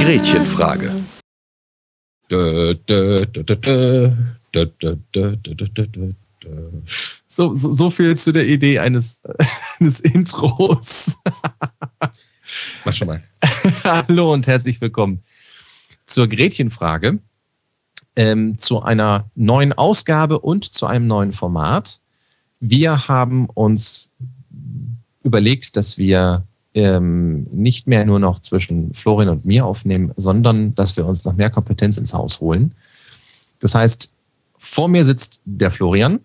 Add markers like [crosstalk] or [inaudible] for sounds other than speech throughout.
Gretchenfrage. So, so, so viel zu der Idee eines, eines Intros. Mach schon mal. [laughs] Hallo und herzlich willkommen zur Gretchenfrage, ähm, zu einer neuen Ausgabe und zu einem neuen Format. Wir haben uns überlegt, dass wir ähm, nicht mehr nur noch zwischen Florian und mir aufnehmen, sondern dass wir uns noch mehr Kompetenz ins Haus holen. Das heißt, vor mir sitzt der Florian,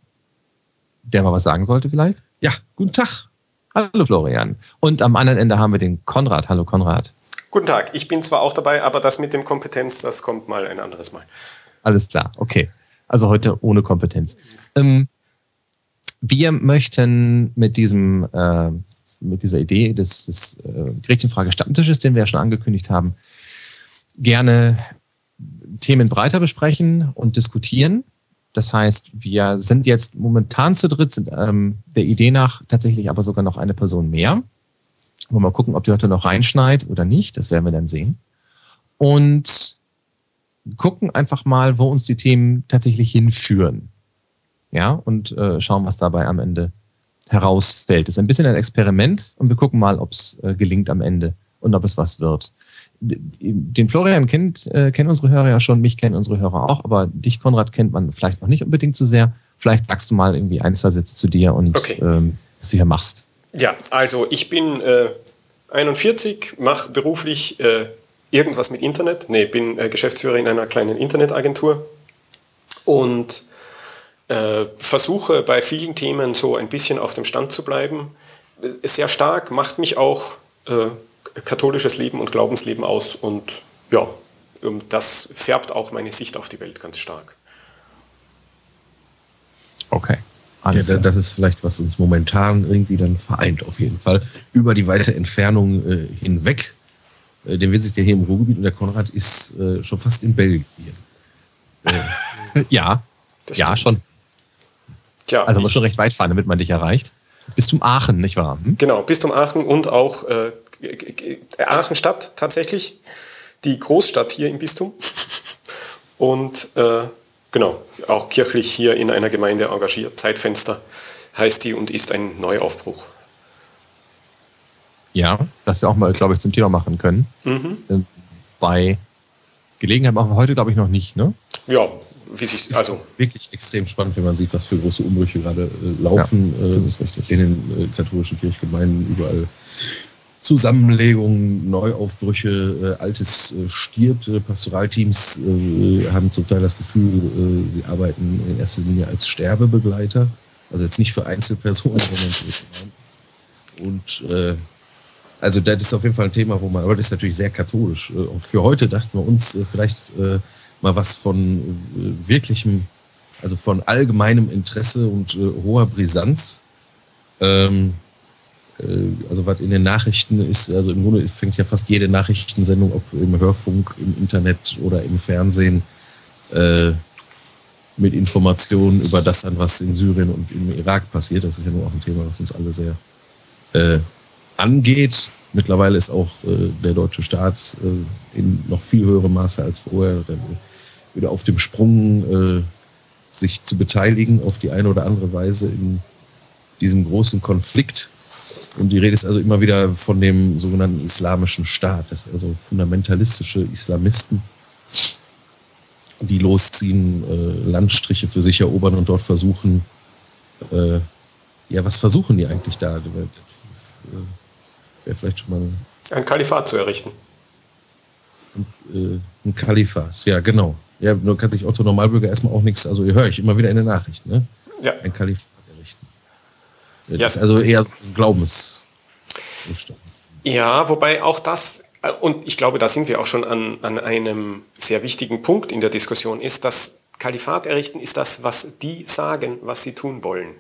der mal was sagen sollte vielleicht. Ja, guten Tag. Hallo Florian. Und am anderen Ende haben wir den Konrad. Hallo Konrad. Guten Tag. Ich bin zwar auch dabei, aber das mit dem Kompetenz, das kommt mal ein anderes Mal. Alles klar, okay. Also heute ohne Kompetenz. Ähm, wir möchten mit diesem, äh, mit dieser Idee des, des äh, Gretchenfrage Stammtisches, den wir ja schon angekündigt haben, gerne Themen breiter besprechen und diskutieren. Das heißt, wir sind jetzt momentan zu dritt, sind ähm, der Idee nach tatsächlich aber sogar noch eine Person mehr. Wollen mal gucken, ob die heute noch reinschneit oder nicht. Das werden wir dann sehen. Und gucken einfach mal, wo uns die Themen tatsächlich hinführen. Ja, und äh, schauen, was dabei am Ende herausfällt. Das ist ein bisschen ein Experiment und wir gucken mal, ob es äh, gelingt am Ende und ob es was wird den Florian kennt, äh, kennen unsere Hörer ja schon, mich kennen unsere Hörer auch, aber dich, Konrad, kennt man vielleicht noch nicht unbedingt so sehr. Vielleicht sagst du mal irgendwie ein, zwei Sätze zu dir und okay. ähm, was du hier machst. Ja, also ich bin äh, 41, mache beruflich äh, irgendwas mit Internet. Nee, bin äh, Geschäftsführer in einer kleinen Internetagentur und äh, versuche bei vielen Themen so ein bisschen auf dem Stand zu bleiben. Äh, sehr stark, macht mich auch katholisches Leben und Glaubensleben aus und ja, das färbt auch meine Sicht auf die Welt ganz stark. Okay. Alles ja, das ist vielleicht, was uns momentan irgendwie dann vereint, auf jeden Fall. Über die weite Entfernung äh, hinweg. Äh, denn wir sind ja hier im Ruhrgebiet und der Konrad ist äh, schon fast in Belgien. [laughs] Äh, ja, ja, schon. Tja, also man muss schon recht weit fahren, damit man dich erreicht. Bis zum Aachen, nicht wahr? Hm? Genau, bis zum Aachen und auch äh, Aachen Stadt tatsächlich, die Großstadt hier im Bistum. Und äh, genau, auch kirchlich hier in einer Gemeinde engagiert. Zeitfenster heißt die und ist ein Neuaufbruch. Ja, das wir auch mal, glaube ich, zum Thema machen können. Mhm. Äh, bei Gelegenheit machen wir heute, glaube ich, noch nicht, ne? Ja, wie sich, also. Wirklich extrem spannend, wenn man sieht, was für große Umbrüche gerade äh, laufen ja, äh, in den äh, katholischen Kirchgemeinden überall Zusammenlegungen, Neuaufbrüche, äh, Altes äh, stirbt. Äh, Pastoralteams äh, haben zum Teil das Gefühl, äh, sie arbeiten in erster Linie als Sterbebegleiter. Also jetzt nicht für Einzelpersonen, sondern für Und äh, also das ist auf jeden Fall ein Thema, wo man, aber das ist natürlich sehr katholisch. Auch für heute dachten wir uns vielleicht mal was von wirklichem, also von allgemeinem Interesse und hoher Brisanz. Ähm, äh, also was in den Nachrichten ist, also im Grunde fängt ja fast jede Nachrichtensendung, ob im Hörfunk, im Internet oder im Fernsehen, äh, mit Informationen über das an, was in Syrien und im Irak passiert. Das ist ja nur auch ein Thema, was uns alle sehr äh, angeht. Mittlerweile ist auch äh, der deutsche Staat äh, in noch viel höherem Maße als vorher wieder auf dem Sprung, äh, sich zu beteiligen auf die eine oder andere Weise in diesem großen Konflikt und die Rede ist also immer wieder von dem sogenannten Islamischen Staat, das also fundamentalistische Islamisten, die losziehen, äh, Landstriche für sich erobern und dort versuchen, äh, ja, was versuchen die eigentlich da? Äh, Wäre vielleicht schon mal. Ein Kalifat zu errichten. Und, äh, ein Kalifat, ja, genau. Ja, nur kann sich Otto Normalbürger erstmal auch nichts, also höre ich immer wieder in den Nachrichten, ne? Ja. Ein Kalifat. Ja. ist also eher Glaubens. Ja, wobei auch das, und ich glaube, da sind wir auch schon an, an einem sehr wichtigen Punkt in der Diskussion, ist, dass Kalifat errichten ist das, was die sagen, was sie tun wollen.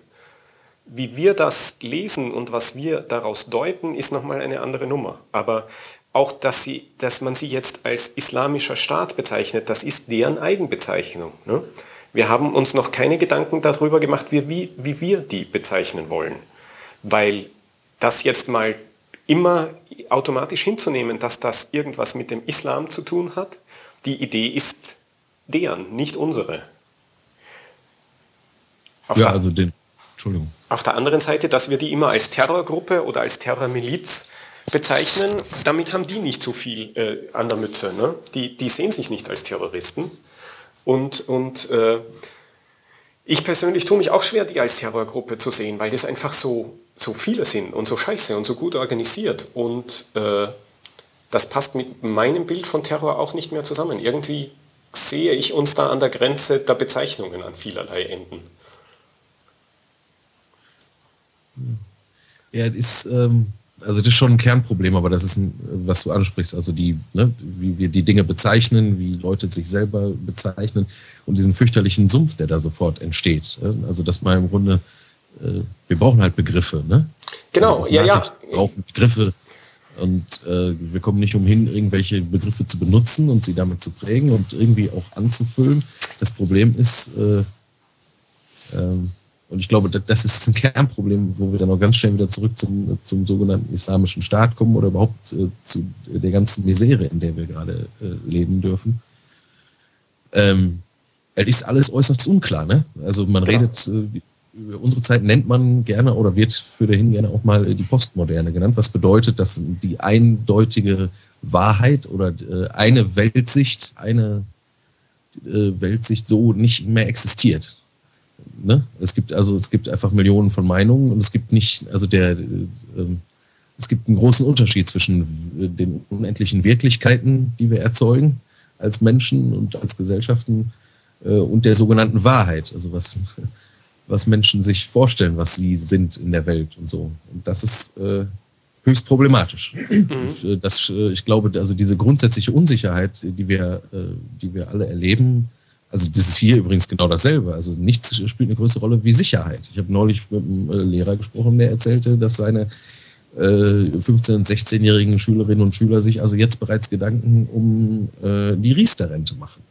wie wir das lesen und was wir daraus deuten, ist nochmal eine andere Nummer. Aber auch, dass, sie, dass man sie jetzt als islamischer Staat bezeichnet, das ist deren Eigenbezeichnung. Ne? Wir haben uns noch keine Gedanken darüber gemacht, wie, wie, wie wir die bezeichnen wollen. Weil das jetzt mal immer automatisch hinzunehmen, dass das irgendwas mit dem Islam zu tun hat, die Idee ist deren, nicht unsere. Auf ja, also den, Entschuldigung. Auf der anderen Seite, dass wir die immer als Terrorgruppe oder als Terrormiliz bezeichnen, damit haben die nicht so viel äh, an der Mütze. Ne? Die, die sehen sich nicht als Terroristen. Und, und äh, ich persönlich tue mich auch schwer, die als Terrorgruppe zu sehen, weil das einfach so, so viele sind und so scheiße und so gut organisiert. Und äh, das passt mit meinem Bild von Terror auch nicht mehr zusammen. Irgendwie sehe ich uns da an der Grenze der Bezeichnungen an vielerlei Enden. Ja, ist, ähm, also das ist schon ein Kernproblem, aber das ist, ein, was du ansprichst, also die, ne, wie wir die Dinge bezeichnen, wie Leute sich selber bezeichnen und diesen fürchterlichen Sumpf, der da sofort entsteht. Also dass man im Grunde, äh, wir brauchen halt Begriffe, ne? Genau, also ja, ja. Wir brauchen Begriffe und äh, wir kommen nicht umhin, irgendwelche Begriffe zu benutzen und sie damit zu prägen und irgendwie auch anzufüllen. Das Problem ist, äh, ähm, und ich glaube, das ist ein Kernproblem, wo wir dann auch ganz schnell wieder zurück zum, zum sogenannten islamischen Staat kommen oder überhaupt äh, zu der ganzen Misere, in der wir gerade äh, leben dürfen. Ähm, es ist alles äußerst unklar. Ne? Also man genau. redet, äh, über unsere Zeit nennt man gerne oder wird für dahin gerne auch mal äh, die Postmoderne genannt, was bedeutet, dass die eindeutige Wahrheit oder äh, eine Weltsicht, eine äh, Weltsicht so nicht mehr existiert ne? Es gibt also, es gibt einfach Millionen von Meinungen und es gibt nicht, also der, äh, es gibt einen großen Unterschied zwischen den unendlichen Wirklichkeiten, die wir erzeugen als Menschen und als Gesellschaften äh, und der sogenannten Wahrheit, also was, [laughs] was Menschen sich vorstellen, was sie sind in der Welt und so. Und das ist äh, höchst problematisch. Mhm. Äh, das, äh, ich glaube, also diese grundsätzliche Unsicherheit, die wir, äh, die wir alle erleben, also das ist hier übrigens genau dasselbe. Also nichts spielt eine größere Rolle wie Sicherheit. Ich habe neulich mit einem äh, Lehrer gesprochen, der erzählte, dass seine 15- und 16-jährigen Schülerinnen und Schüler sich also jetzt bereits Gedanken um äh, die Riester-Rente machen.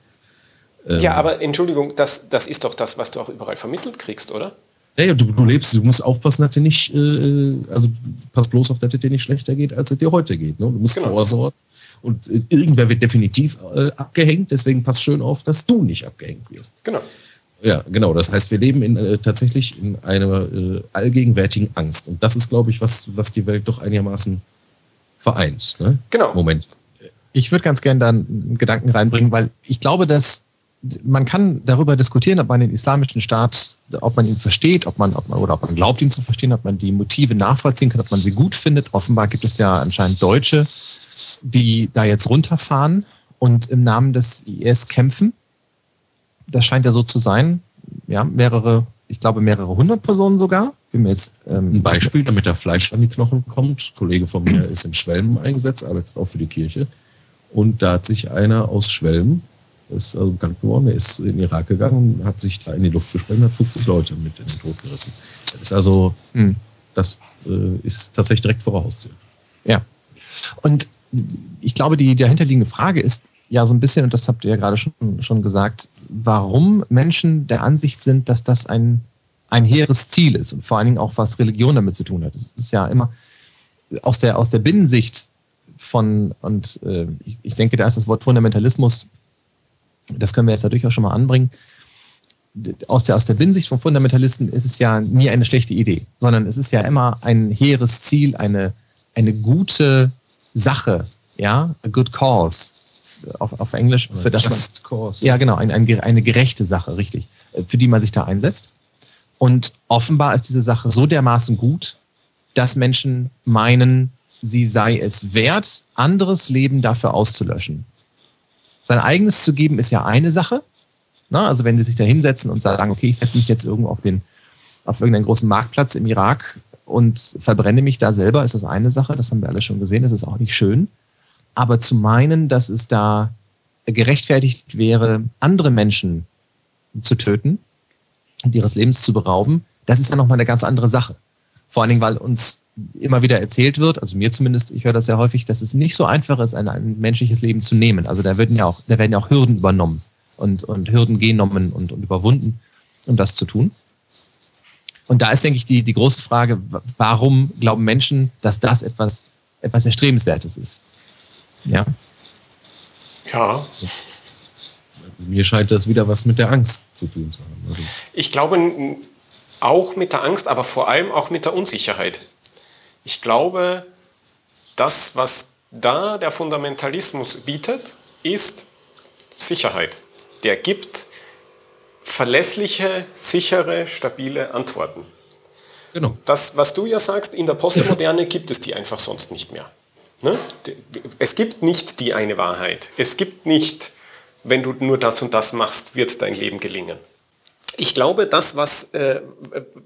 ja, ähm, aber Entschuldigung, das, das ist doch das, was du auch überall vermittelt kriegst, oder? Ja, ja du, du lebst, du musst aufpassen, dass dir nicht, äh, also pass bloß auf, dass es dir nicht schlechter geht, als es dir heute geht. Ne? Du musst genau. vorsorgen und äh, irgendwer wird definitiv äh, abgehängt, deswegen pass schön auf, dass du nicht abgehängt wirst. Genau. Ja, genau. Das heißt, wir leben in, äh, tatsächlich in einer äh, allgegenwärtigen Angst. Und das ist, glaube ich, was, was die Welt doch einigermaßen vereint. Ne? Genau. Moment. Ich würde ganz gerne da einen Gedanken reinbringen, weil ich glaube, dass man kann darüber diskutieren, ob man den islamischen Staat, ob man ihn versteht, ob man, ob man oder ob man glaubt, ihn zu verstehen, ob man die Motive nachvollziehen kann, ob man sie gut findet. Offenbar gibt es ja anscheinend Deutsche, die da jetzt runterfahren und im Namen des IS kämpfen. Das scheint ja so zu sein. Ja, mehrere, ich glaube mehrere hundert Personen sogar. Jetzt, ähm, Ein Beispiel, damit der Fleisch an die Knochen kommt. Ein Kollege von mir ist in Schwelm eingesetzt, arbeitet auch für die Kirche. Und da hat sich einer aus Schwelm, ist also bekannt geworden, der ist in den Irak gegangen, hat sich da in die Luft gesprengt, hat 50 Leute mit in den Tod gerissen. Das ist also, hm. das äh, ist tatsächlich direkt voraus. Ja. Und ich glaube, die dahinterliegende Frage ist ja so ein bisschen, und das habt ihr ja gerade schon, schon gesagt, warum Menschen der Ansicht sind, dass das ein, ein hehres Ziel ist und vor allen Dingen auch was Religion damit zu tun hat. Es ist ja immer aus der, aus der Binnensicht von, und äh, ich, ich denke, da ist das Wort Fundamentalismus, das können wir jetzt ja durchaus schon mal anbringen. Aus der, aus der Binnensicht von Fundamentalisten ist es ja nie eine schlechte Idee, sondern es ist ja immer ein hehres Ziel, eine, eine gute Sache, ja, a good cause auf, auf Englisch, für das Just man, cause. ja genau, ein, ein, eine gerechte Sache, richtig, für die man sich da einsetzt. Und offenbar ist diese Sache so dermaßen gut, dass Menschen meinen, sie sei es wert, anderes Leben dafür auszulöschen. Sein eigenes zu geben ist ja eine Sache. Na, also wenn sie sich da hinsetzen und sagen, okay, ich setze mich jetzt irgendwo auf den, auf irgendeinen großen Marktplatz im Irak und verbrenne mich da selber, ist das eine Sache, das haben wir alle schon gesehen, das ist auch nicht schön. Aber zu meinen, dass es da gerechtfertigt wäre, andere Menschen zu töten und ihres Lebens zu berauben, das ist ja nochmal eine ganz andere Sache. Vor allen Dingen, weil uns immer wieder erzählt wird, also mir zumindest, ich höre das sehr häufig, dass es nicht so einfach ist, ein, ein menschliches Leben zu nehmen. Also da werden ja auch, da werden ja auch Hürden übernommen und, und Hürden genommen und, und überwunden, um das zu tun. Und da ist, denke ich, die, die große Frage, warum glauben Menschen, dass das etwas, etwas Erstrebenswertes ist? Ja. Ja. Mir scheint das wieder was mit der Angst zu tun zu haben. Also ich glaube auch mit der Angst, aber vor allem auch mit der Unsicherheit. Ich glaube, das, was da der Fundamentalismus bietet, ist Sicherheit. Der gibt verlässliche, sichere, stabile Antworten. Genau. Das, was du ja sagst, in der Postmoderne [laughs] gibt es die einfach sonst nicht mehr. Ne? Es gibt nicht die eine Wahrheit. Es gibt nicht, wenn du nur das und das machst, wird dein Leben gelingen. Ich glaube, das, was, äh,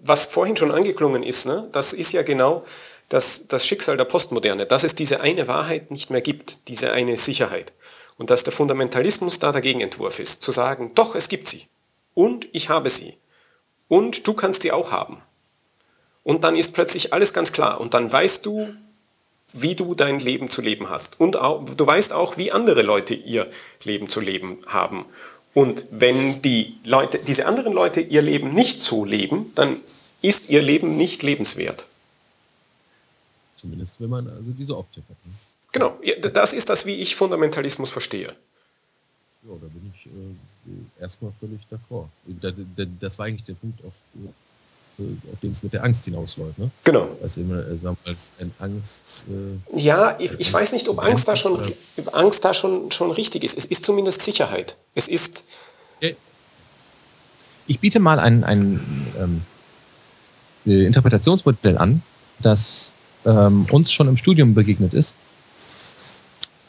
was vorhin schon angeklungen ist, ne, das ist ja genau das, das Schicksal der Postmoderne, dass es diese eine Wahrheit nicht mehr gibt, diese eine Sicherheit. Und dass der Fundamentalismus da der Gegenentwurf ist, zu sagen, doch, es gibt sie. Und ich habe sie. Und du kannst sie auch haben. Und dann ist plötzlich alles ganz klar. Und dann weißt du, wie du dein Leben zu leben hast. Und auch, du weißt auch, wie andere Leute ihr Leben zu leben haben. Und wenn die Leute, diese anderen Leute ihr Leben nicht so leben, dann ist ihr Leben nicht lebenswert. Zumindest wenn man also diese Optik hat. Ne? Genau, das ist das, wie ich Fundamentalismus verstehe. Ja, da bin ich äh, erstmal völlig d'accord. Das war eigentlich der Punkt, auf, äh, auf den es mit der Angst hinausläuft. Ne? Genau. Also immer, äh, als ein Angst. Äh, ja, ich, ich weiß nicht, ob Angst, da schon, Angst da schon, schon richtig ist. Es ist zumindest Sicherheit. Es ist. Ich biete mal ein, ein ähm, äh, Interpretationsmodell an, das ähm, uns schon im Studium begegnet ist.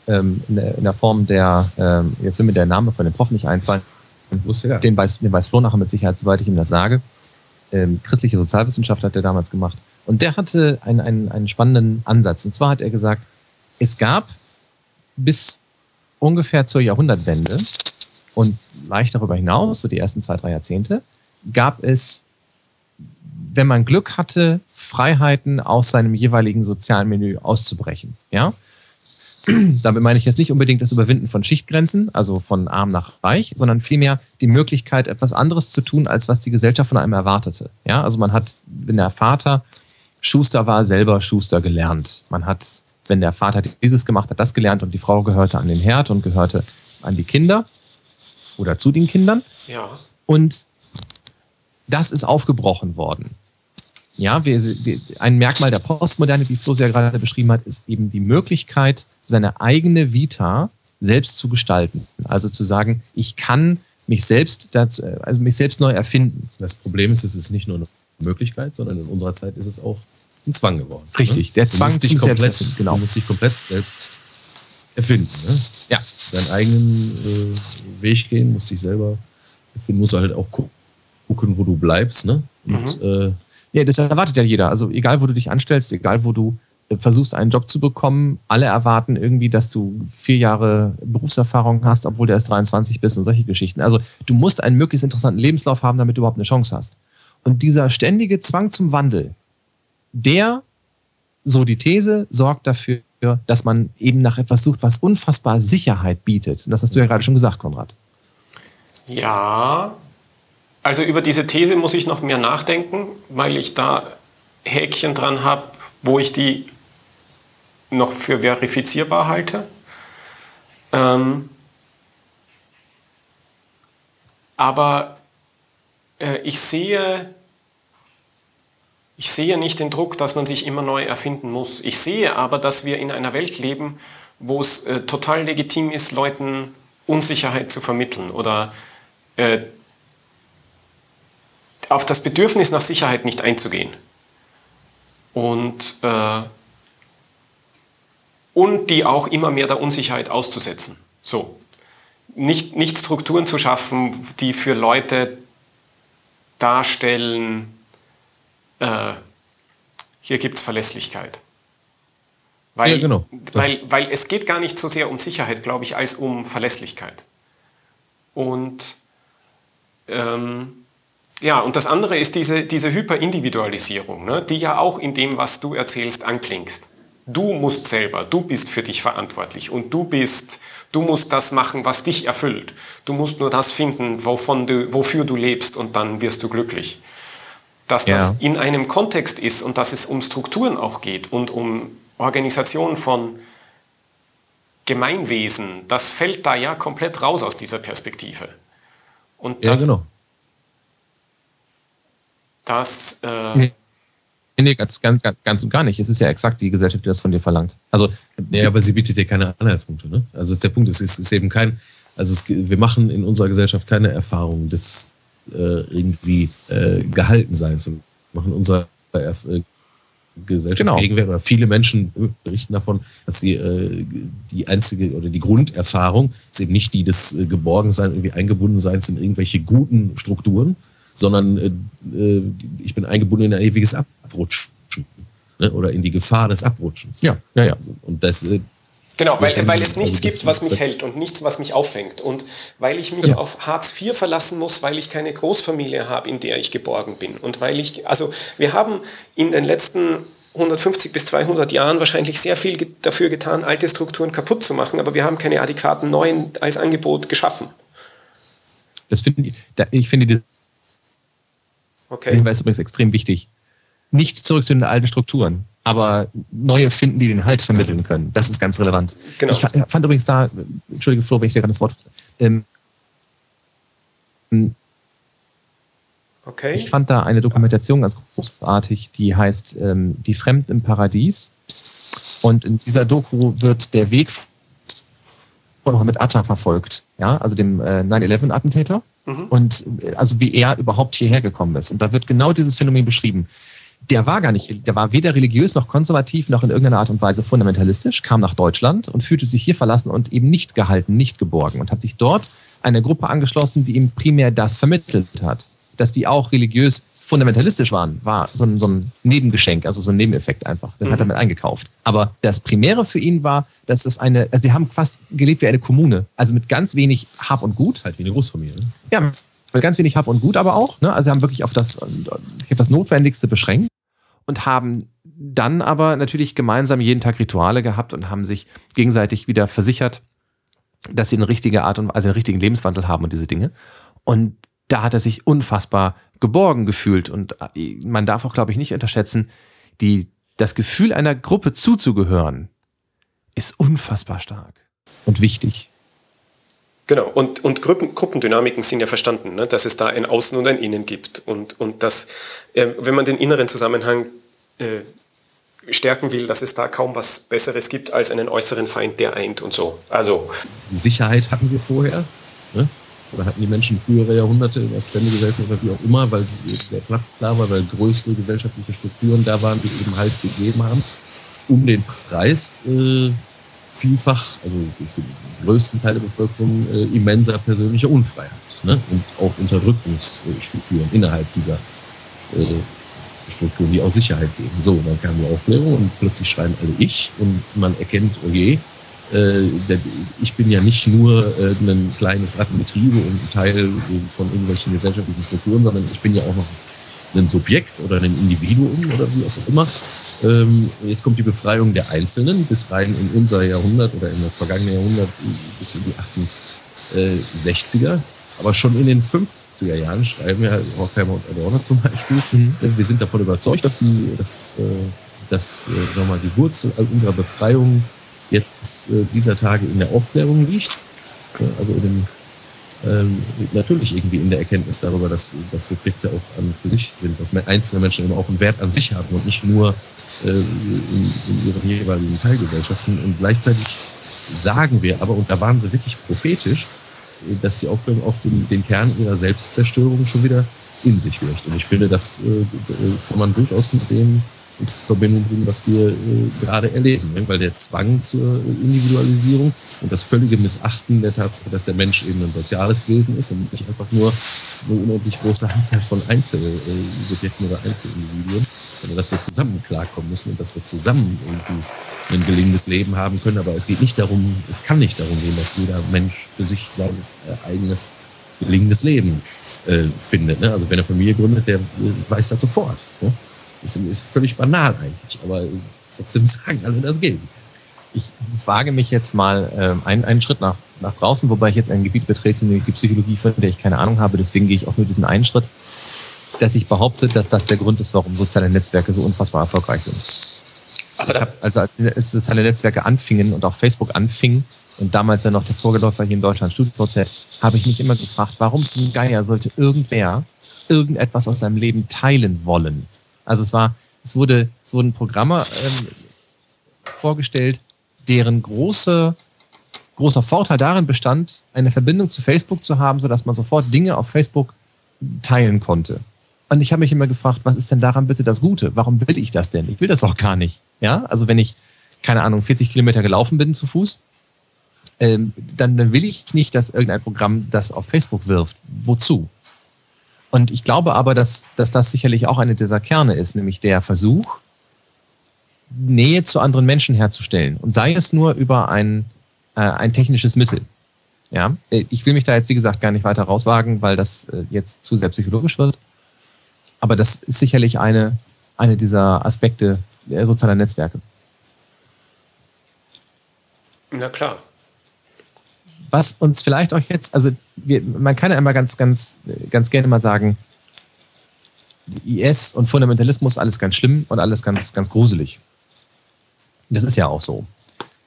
Ähm, in, der, Form der, ähm, jetzt will mir der Name von dem Prof nicht einfallen, ja. den, weiß, den weiß Flo nachher mit Sicherheit, soweit ich ihm das sage. Ähm, christliche Sozialwissenschaft hat er damals gemacht. Und der hatte einen, einen, einen spannenden Ansatz. Und zwar hat er gesagt, es gab bis ungefähr zur Jahrhundertwende und leicht darüber hinaus, so die ersten zwei, drei Jahrzehnte, gab es, wenn man Glück hatte, Freiheiten aus seinem jeweiligen sozialen Menü auszubrechen. Ja? [clears throat] Damit meine ich jetzt nicht unbedingt das Überwinden von Schichtgrenzen, also von arm nach reich, sondern vielmehr die Möglichkeit, etwas anderes zu tun, als was die Gesellschaft von einem erwartete. Ja, also man hat, wenn der Vater Schuster war, selber Schuster gelernt. Man hat, wenn der Vater dieses gemacht hat, das gelernt und die Frau gehörte an den Herd und gehörte an die Kinder oder zu den Kindern. Ja. Und das ist aufgebrochen worden. Ja, wir, wir, ein Merkmal der Postmoderne, wie Flo ja gerade beschrieben hat, ist eben die Möglichkeit, seine eigene Vita selbst zu gestalten. Also zu sagen, ich kann mich selbst dazu, also mich selbst neu erfinden. Das Problem ist, es ist nicht nur eine Möglichkeit, sondern in unserer Zeit ist es auch ein Zwang geworden. Richtig, ne? der Zwang zum komplett, genau. Du musst dich komplett selbst erfinden. Ne? Ja. Deinen eigenen äh, Weg gehen, musst dich selber erfinden, musst halt auch gucken, wo du bleibst. Ne? Und mhm. äh, ja, das erwartet ja jeder. Also egal, wo du dich anstellst, egal, wo du äh, versuchst, einen Job zu bekommen, alle erwarten irgendwie, dass du vier Jahre Berufserfahrung hast, obwohl du erst 23 bist und solche Geschichten. Also du musst einen möglichst interessanten Lebenslauf haben, damit du überhaupt eine Chance hast. Und dieser ständige Zwang zum Wandel, der, so die These, sorgt dafür, dass man eben nach etwas sucht, was unfassbar Sicherheit bietet. Und das hast du ja gerade schon gesagt, Konrad. Ja, also über diese These muss ich noch mehr nachdenken, weil ich da Häkchen dran habe, wo ich die noch für verifizierbar halte. Ähm, aber äh, ich sehe ich sehe nicht den Druck, dass man sich immer neu erfinden muss. Ich sehe aber, dass wir in einer Welt leben, wo es äh, total legitim ist, Leuten Unsicherheit zu vermitteln oder äh, auf das Bedürfnis nach Sicherheit nicht einzugehen. Und, äh, und die auch immer mehr der Unsicherheit auszusetzen. So. Nicht, nicht Strukturen zu schaffen, die für Leute darstellen, äh, hier gibt es Verlässlichkeit. Weil, ja, genau. weil, weil es geht gar nicht so sehr um Sicherheit, glaube ich, als um Verlässlichkeit. Und ähm, Ja, und das andere ist diese, diese Hyperindividualisierung, ne, die ja auch in dem, was du erzählst, anklingst. Du musst selber, du bist für dich verantwortlich und du bist, du musst das machen, was dich erfüllt. Du musst nur das finden, wovon du, wofür du lebst und dann wirst du glücklich. Dass ja. das in einem Kontext ist und dass es um Strukturen auch geht und um Organisation von Gemeinwesen, das fällt da ja komplett raus aus dieser Perspektive. Und das, ja, genau. Das, äh nee. Nee, ganz, ganz, ganz, ganz und gar nicht. Es ist ja exakt die Gesellschaft, die das von dir verlangt. Also, nee, aber sie bietet dir keine Anhaltspunkte. Ne? Also der Punkt ist, es ist eben kein, also es, wir machen in unserer Gesellschaft keine Erfahrung des äh, irgendwie äh, Gehaltenseins. Wir machen unsere äh, Gesellschaft genau. Gegenwert oder viele Menschen berichten davon, dass sie äh, die einzige oder die Grunderfahrung ist eben nicht die des äh, Geborgenseins, irgendwie Eingebundenseins in irgendwelche guten Strukturen, sondern äh, äh, ich bin eingebunden in ein ewiges Abrutschen ne? oder in die Gefahr des Abrutschens. Ja, ja, ja. Also, und das äh, Genau, weil, weil es nichts gibt, was mich hält und nichts, was mich auffängt. Und weil ich mich ja. auf Hartz IV verlassen muss, weil ich keine Großfamilie habe, in der ich geborgen bin. Und weil ich, also wir haben in den letzten 150 bis 200 Jahren wahrscheinlich sehr viel dafür getan, alte Strukturen kaputt zu machen, aber wir haben keine adäquaten neuen als Angebot geschaffen. Das finde ich, ich finde okay. Hinweis übrigens extrem wichtig. Nicht zurück zu den alten Strukturen aber neue finden, die den Hals vermitteln können. Das ist ganz relevant. Genau. Ich fand übrigens da, entschuldige Flo, wenn ich dir gerade das Wort. Ähm, okay. Ich fand da eine Dokumentation ganz großartig, die heißt ähm, Die Fremd im Paradies. Und in dieser Doku wird der Weg von Mohammed Atta verfolgt, ja, also dem äh, 9-11-Attentäter. Mhm. Und äh, also wie er überhaupt hierher gekommen ist. Und da wird genau dieses Phänomen beschrieben der war gar nicht, der war weder religiös noch konservativ noch in irgendeiner Art und Weise fundamentalistisch, kam nach Deutschland und fühlte sich hier verlassen und eben nicht gehalten, nicht geborgen und hat sich dort einer Gruppe angeschlossen, die ihm primär das vermittelt hat. Dass die auch religiös fundamentalistisch waren, war so ein, so ein Nebengeschenk, also so ein Nebeneffekt einfach. Den mhm. hat er mit eingekauft. Aber das Primäre für ihn war, dass es eine, also sie haben fast gelebt wie eine Kommune, also mit ganz wenig Hab und Gut. Halt wie eine Großfamilie. Ne? Ja, ganz wenig Hab und Gut aber auch. Ne? Also sie haben wirklich auf das, auf das Notwendigste beschränkt und haben dann aber natürlich gemeinsam jeden Tag Rituale gehabt und haben sich gegenseitig wieder versichert, dass sie eine richtige Art und also einen richtigen Lebenswandel haben und diese Dinge. Und da hat er sich unfassbar geborgen gefühlt. Und äh, man darf auch, glaube ich, nicht unterschätzen, die, das Gefühl einer Gruppe zuzugehören, ist unfassbar stark und wichtig. Genau, und, und Gruppen, Gruppendynamiken sind ja verstanden, ne? dass es da ein Außen und ein Innen gibt. Und, und dass, äh, wenn man den inneren Zusammenhang äh, stärken will, dass es da kaum was Besseres gibt als einen äußeren Feind, der eint und so. Also. Sicherheit hatten wir vorher. Ne? Oder hatten die Menschen frühere Jahrhunderte in der Ständegesellschaft oder wie auch immer, weil der Platz klar war, weil größere gesellschaftliche Strukturen da waren, die eben halt gegeben haben, um den Preis äh, vielfach, also für den größten Teil der Bevölkerung, äh, immenser persönlicher Unfreiheit ne? und auch Unterdrückungsstrukturen innerhalb dieser äh, Strukturen, die auch Sicherheit geben. So, dann kam die Aufklärung und plötzlich schreien alle ich und man erkennt, oh je, ich bin ja nicht nur äh, ein kleines Rattengetriebe und ein Teil von irgendwelchen gesellschaftlichen Strukturen, sondern ich bin ja auch noch ein Subjekt oder ein Individuum oder wie auch immer. Ähm, jetzt kommt die Befreiung der Einzelnen bis rein in unser Jahrhundert oder in das vergangene Jahrhundert bis in die 68er. Aber schon in den 50er Jahren schreiben ja Horkheimer und Adorno zum Beispiel, mhm. wir sind davon überzeugt, dass die, dass, äh, dass äh, mal, die Wurzel unserer Befreiung jetzt äh, dieser Tage in der Aufklärung liegt. Also in dem ähm, natürlich irgendwie in der Erkenntnis darüber, dass, dass Subjekte auch an für sich sind, dass einzelne Menschen immer auch einen Wert an sich haben und nicht nur äh, in, in ihren jeweiligen Teilgesellschaften. Und gleichzeitig sagen wir aber, und da waren sie wirklich prophetisch, dass die Aufklärung auf den, den Kern ihrer Selbstzerstörung schon wieder in sich wirkt. Und ich finde, das äh, kann man durchaus mit dem Verbindung bringen, was wir äh, gerade erleben. Ne? Weil der Zwang zur Individualisierung und das völlige Missachten der Tatsache, dass der Mensch eben ein soziales Wesen ist und nicht einfach nur eine unendlich große Anzahl von Einzelsubjekten oder Einzelindividuen, sondern dass wir zusammen klarkommen müssen und dass wir zusammen irgendwie ein gelingendes Leben haben können. Aber es geht nicht darum, es kann nicht darum gehen, dass jeder Mensch für sich sein äh, eigenes gelingendes Leben äh, findet. Ne? Also wenn er Familie gründet, der äh, weiß das sofort. Ne? Das ist völlig banal eigentlich, aber trotzdem [laughs] sagen alle, das geht. Ich wage mich jetzt mal äh, einen, einen Schritt nach, nach draußen, wobei ich jetzt ein Gebiet betrete, nämlich die Psychologie, von der ich keine Ahnung habe. Deswegen gehe ich auch nur diesen einen Schritt, dass ich behaupte, dass das der Grund ist, warum soziale Netzwerke so unfassbar erfolgreich sind. Aber hab, also als soziale Netzwerke anfingen und auch Facebook anfing und damals ja noch der Vorgeläufer hier in Deutschland, StudiVZ, habe ich mich immer gefragt, warum zum Geier sollte irgendwer irgendetwas aus seinem Leben teilen wollen? Also es war, es wurde, es wurden Programme ähm, vorgestellt, deren große, großer Vorteil darin bestand, eine Verbindung zu Facebook zu haben, sodass man sofort Dinge auf Facebook teilen konnte. Und ich habe mich immer gefragt, was ist denn daran bitte das Gute? Warum will ich das denn? Ich will das auch gar nicht. Ja, also wenn ich, keine Ahnung, 40 Kilometer gelaufen bin zu Fuß, ähm, dann, dann will ich nicht, dass irgendein Programm das auf Facebook wirft. Wozu? Und ich glaube aber, dass, dass das sicherlich auch eine dieser Kerne ist, nämlich der Versuch, Nähe zu anderen Menschen herzustellen. Und sei es nur über ein, äh, ein technisches Mittel. Ja, äh, ich will mich da jetzt, wie gesagt, gar nicht weiter rauswagen, weil das äh, jetzt zu sehr psychologisch wird. Aber das ist sicherlich eine, eine dieser Aspekte sozialer Netzwerke. Na klar. Was uns vielleicht auch jetzt, also wir, man kann ja immer ganz, ganz, ganz gerne mal sagen, IS und Fundamentalismus alles ganz schlimm und alles ganz, ganz gruselig. Das ist ja auch so.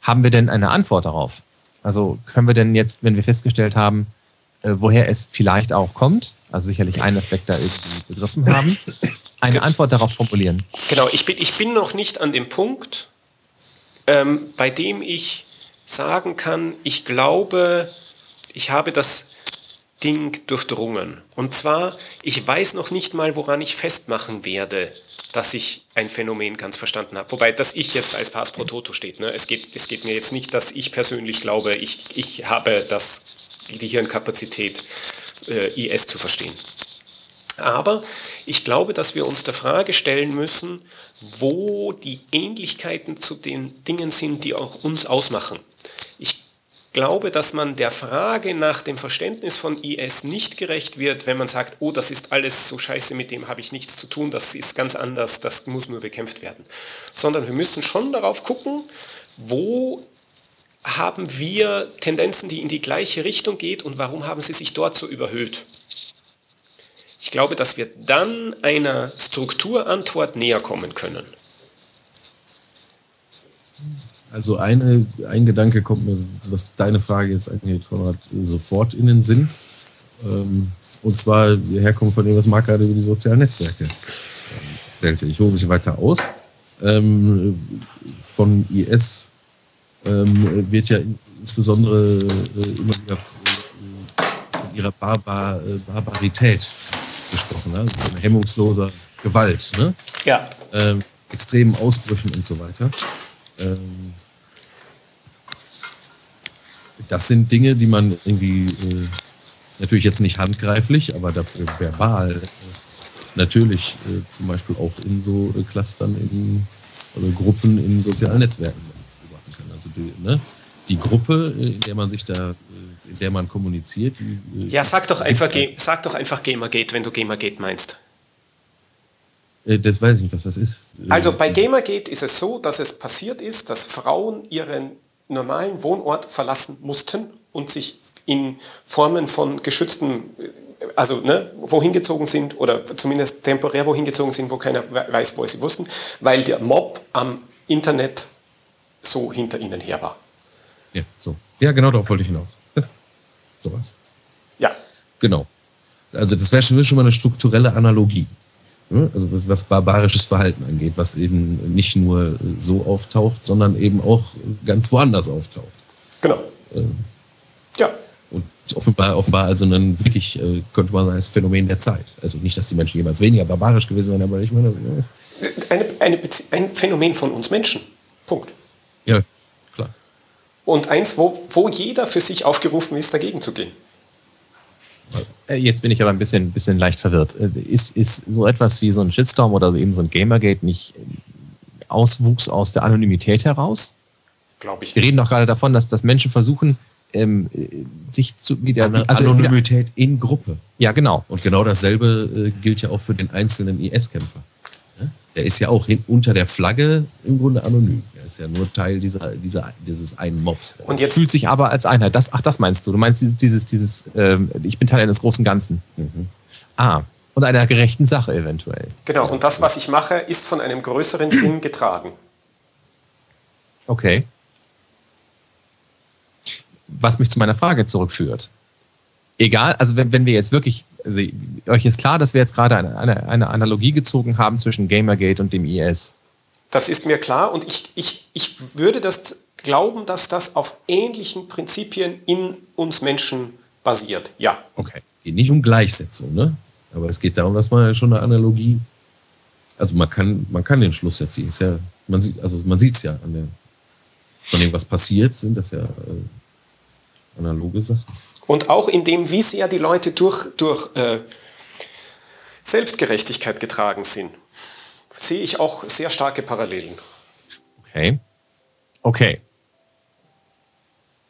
Haben wir denn eine Antwort darauf? Also können wir denn jetzt, wenn wir festgestellt haben, äh, woher es vielleicht auch kommt, also sicherlich ein Aspekt da ist, die wir begriffen haben, eine Antwort darauf formulieren? Genau, ich bin, ich bin noch nicht an dem Punkt, ähm, bei dem ich sagen kann, ich glaube, ich habe das Ding durchdrungen. Und zwar, ich weiß noch nicht mal, woran ich festmachen werde, dass ich ein Phänomen ganz verstanden habe. Wobei, dass ich jetzt als Pass pro Toto steht. Ne? Es, geht, es geht mir jetzt nicht, dass ich persönlich glaube, ich, ich habe das, die Hirnkapazität, äh, IS zu verstehen. Aber ich glaube, dass wir uns der Frage stellen müssen, wo die Ähnlichkeiten zu den Dingen sind, die auch uns ausmachen glaube, dass man der Frage nach dem Verständnis von IS nicht gerecht wird, wenn man sagt, oh, das ist alles so scheiße, mit dem habe ich nichts zu tun, das ist ganz anders, das muss nur bekämpft werden. Sondern wir müssen schon darauf gucken, wo haben wir Tendenzen, die in die gleiche Richtung geht und warum haben sie sich dort so überhöht. Ich glaube, dass wir dann einer Strukturantwort näher kommen können. Also eine, ein Gedanke kommt mir, was deine Frage jetzt angeht, Konrad, sofort in den Sinn. Ähm, und zwar die Herkunft von dem, was Marc gerade über die sozialen Netzwerke erzählte. Ich hole bisschen weiter aus. Ähm, von IS ähm, wird ja insbesondere äh, immer wieder von ihrer Barbar, äh, Barbarität gesprochen, ne? also hemmungsloser Gewalt, ne? ja. extremen Ausbrüchen und so weiter. Ähm, das sind Dinge, die man irgendwie äh, natürlich jetzt nicht handgreiflich, aber dafür verbal äh, natürlich äh, zum Beispiel auch in so äh, Clustern, in also Gruppen in sozialen Netzwerken beobachten kann. Also die, ne, die Gruppe, äh, in der man sich da, äh, in der man kommuniziert. Die, ja, sag doch einfach, sag doch einfach Gamergate, wenn du Gamergate meinst. Das weiß ich nicht, was das ist. Also bei Gamergate ist es so, dass es passiert ist, dass Frauen ihren normalen Wohnort verlassen mussten und sich in Formen von geschützten, also ne, wohin gezogen sind oder zumindest temporär wohin gezogen sind, wo keiner weiß, wo sie wussten, weil der Mob am Internet so hinter ihnen her war. Ja, so. Ja, genau darauf wollte ich hinaus. Ja, sowas. Ja. Genau. Also das wäre schon mal eine strukturelle Analogie. Ne? Also was barbarisches Verhalten angeht, was eben nicht nur so auftaucht, sondern eben auch ganz woanders auftaucht. Genau. Ähm, ja. Und offenbar, offenbar also ein wirklich, äh, könnte man sagen, das Phänomen der Zeit. Also nicht, dass die Menschen jemals weniger barbarisch gewesen wären, aber ich meine. Eine, eine, ein Phänomen von uns Menschen. Punkt. Ja, klar. Und eins, wo, wo jeder für sich aufgerufen ist, dagegen zu gehen. Äh, jetzt bin ich aber ein bisschen, bisschen leicht verwirrt. Äh, ist, ist so etwas wie so ein Shitstorm oder eben so ein Gamergate nicht Auswuchs aus der Anonymität heraus? Glaube ich. Wir reden doch gerade davon, dass, dass Menschen versuchen, ähm, sich zu wieder also Anonymität in Gruppe. Ja, genau. Und genau dasselbe äh, gilt ja auch für den einzelnen IS-Kämpfer. Der ist ja auch hin, unter der Flagge im Grunde anonym. Er ist ja nur Teil dieser, dieser, dieses einen Mobs. Und jetzt fühlt sich aber als Einheit. Das, ach, das meinst du? Du meinst dieses, dieses, dieses ähm, ich bin Teil eines großen Ganzen. Mhm. Ah, und einer gerechten Sache eventuell. Genau, und das, was ich mache, ist von einem größeren Sinn getragen. Okay. Was mich zu meiner Frage zurückführt. Egal, also wenn, wenn wir jetzt wirklich also, euch ist klar, dass wir jetzt gerade eine, eine, eine, Analogie gezogen haben zwischen Gamergate und dem IS. Das ist mir klar und ich, ich, ich würde das glauben, dass das auf ähnlichen Prinzipien in uns Menschen basiert. Ja. Okay. Geht nicht um Gleichsetzung, ne? Aber es geht darum, dass man schon eine Analogie, also man kann, man kann den Schluss ja ziehen. Ist ja, man sieht, also man sieht es ja an der, von dem, was passiert, sind das ja äh, analoge Sachen. Und auch in dem, wie sehr die Leute durch, durch äh, Selbstgerechtigkeit getragen sind, sehe ich auch sehr starke Parallelen. Okay. Okay.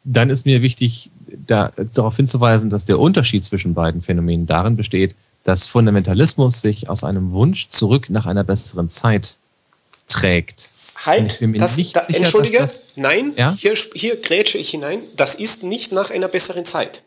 Dann ist mir wichtig, da, darauf hinzuweisen, dass der Unterschied zwischen beiden Phänomenen darin besteht, dass Fundamentalismus sich aus einem Wunsch zurück nach einer besseren Zeit trägt. Halt, das, da, sicher, entschuldige, das, nein, ja? hier, hier grätsche ich hinein, das ist nicht nach einer besseren Zeit.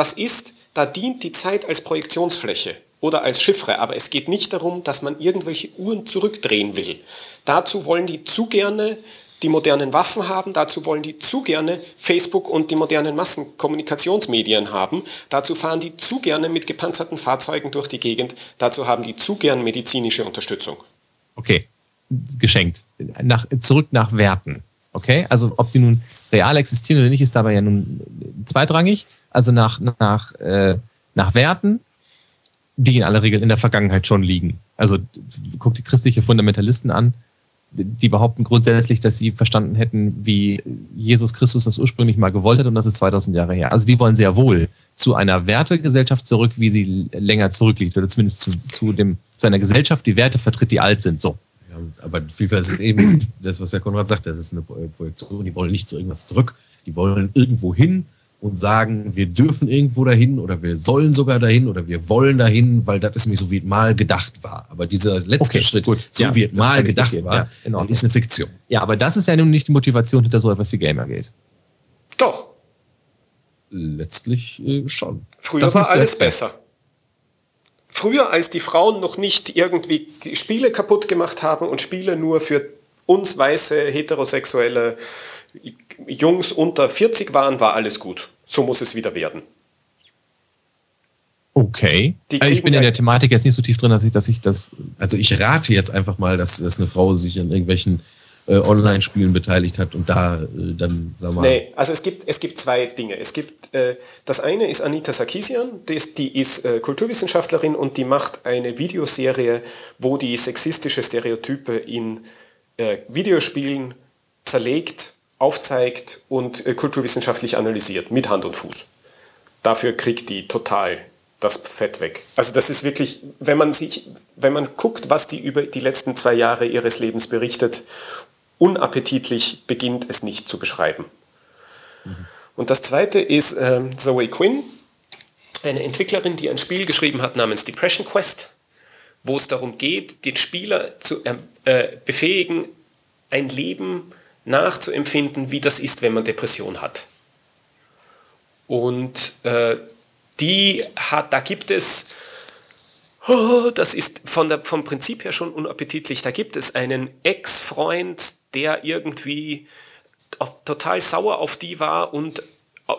Das ist, da dient die Zeit als Projektionsfläche oder als Chiffre, aber es geht nicht darum, dass man irgendwelche Uhren zurückdrehen will. Dazu wollen die zu gerne die modernen Waffen haben, dazu wollen die zu gerne Facebook und die modernen Massenkommunikationsmedien haben, dazu fahren die zu gerne mit gepanzerten Fahrzeugen durch die Gegend, dazu haben die zu gern medizinische Unterstützung. Okay, geschenkt. Nach, zurück nach Werten. Okay, also ob sie nun real existieren oder nicht, ist dabei ja nun zweitrangig also nach, nach, äh, nach Werten, die in aller Regel in der Vergangenheit schon liegen. Also guck die christliche Fundamentalisten an, die behaupten grundsätzlich, dass sie verstanden hätten, wie Jesus Christus das ursprünglich mal gewollt hat und das ist 2000 Jahre her. Also die wollen sehr wohl zu einer Wertegesellschaft zurück, wie sie länger zurückliegt oder zumindest zu, zu, dem, zu einer Gesellschaft, die Werte vertritt, die alt sind. So. Ja, aber vielfach ist es eben das, was der Konrad sagt, das ist eine Projektion, die wollen nicht zu irgendwas zurück, die wollen irgendwo hin und sagen, wir dürfen irgendwo dahin oder wir sollen sogar dahin oder wir wollen dahin, weil das ist mir so wie mal gedacht war. Aber dieser letzte okay, Schritt, gut. so ja, wie mal gedacht war, ja, ist eine Fiktion. Ja, aber das ist ja nun nicht die Motivation hinter so etwas wie Gamergate. Doch. Letztlich äh, schon. Früher das war alles besser. Früher, als die Frauen noch nicht irgendwie Spiele kaputt gemacht haben und Spiele nur für uns weiße, heterosexuelle Jungs unter 40 waren, war alles gut. So muss es wieder werden. Okay. Also ich bin in der Thematik jetzt nicht so tief drin, dass ich, dass ich das. Also ich rate jetzt einfach mal, dass, dass eine Frau sich an irgendwelchen äh, Online-Spielen beteiligt hat und da äh, dann, sag mal. Nee, also es gibt, es gibt zwei Dinge. Es gibt, äh, das eine ist Anita Sarkisian, die ist, die ist äh, Kulturwissenschaftlerin und die macht eine Videoserie, wo die sexistische Stereotype in äh, Videospielen zerlegt aufzeigt und äh, kulturwissenschaftlich analysiert, mit Hand und Fuß. Dafür kriegt die total das Fett weg. Also das ist wirklich, wenn man sich, wenn man guckt, was die über die letzten zwei Jahre ihres Lebens berichtet, unappetitlich beginnt es nicht zu beschreiben. Mhm. Und das zweite ist äh, Zoe Quinn, eine Entwicklerin, die ein Spiel geschrieben hat namens Depression Quest, wo es darum geht, den Spieler zu äh, befähigen, ein Leben nachzuempfinden, wie das ist, wenn man Depression hat. Und äh, die hat, da gibt es, oh, das ist von der, vom Prinzip her schon unappetitlich, da gibt es einen Ex-Freund, der irgendwie total sauer auf die war und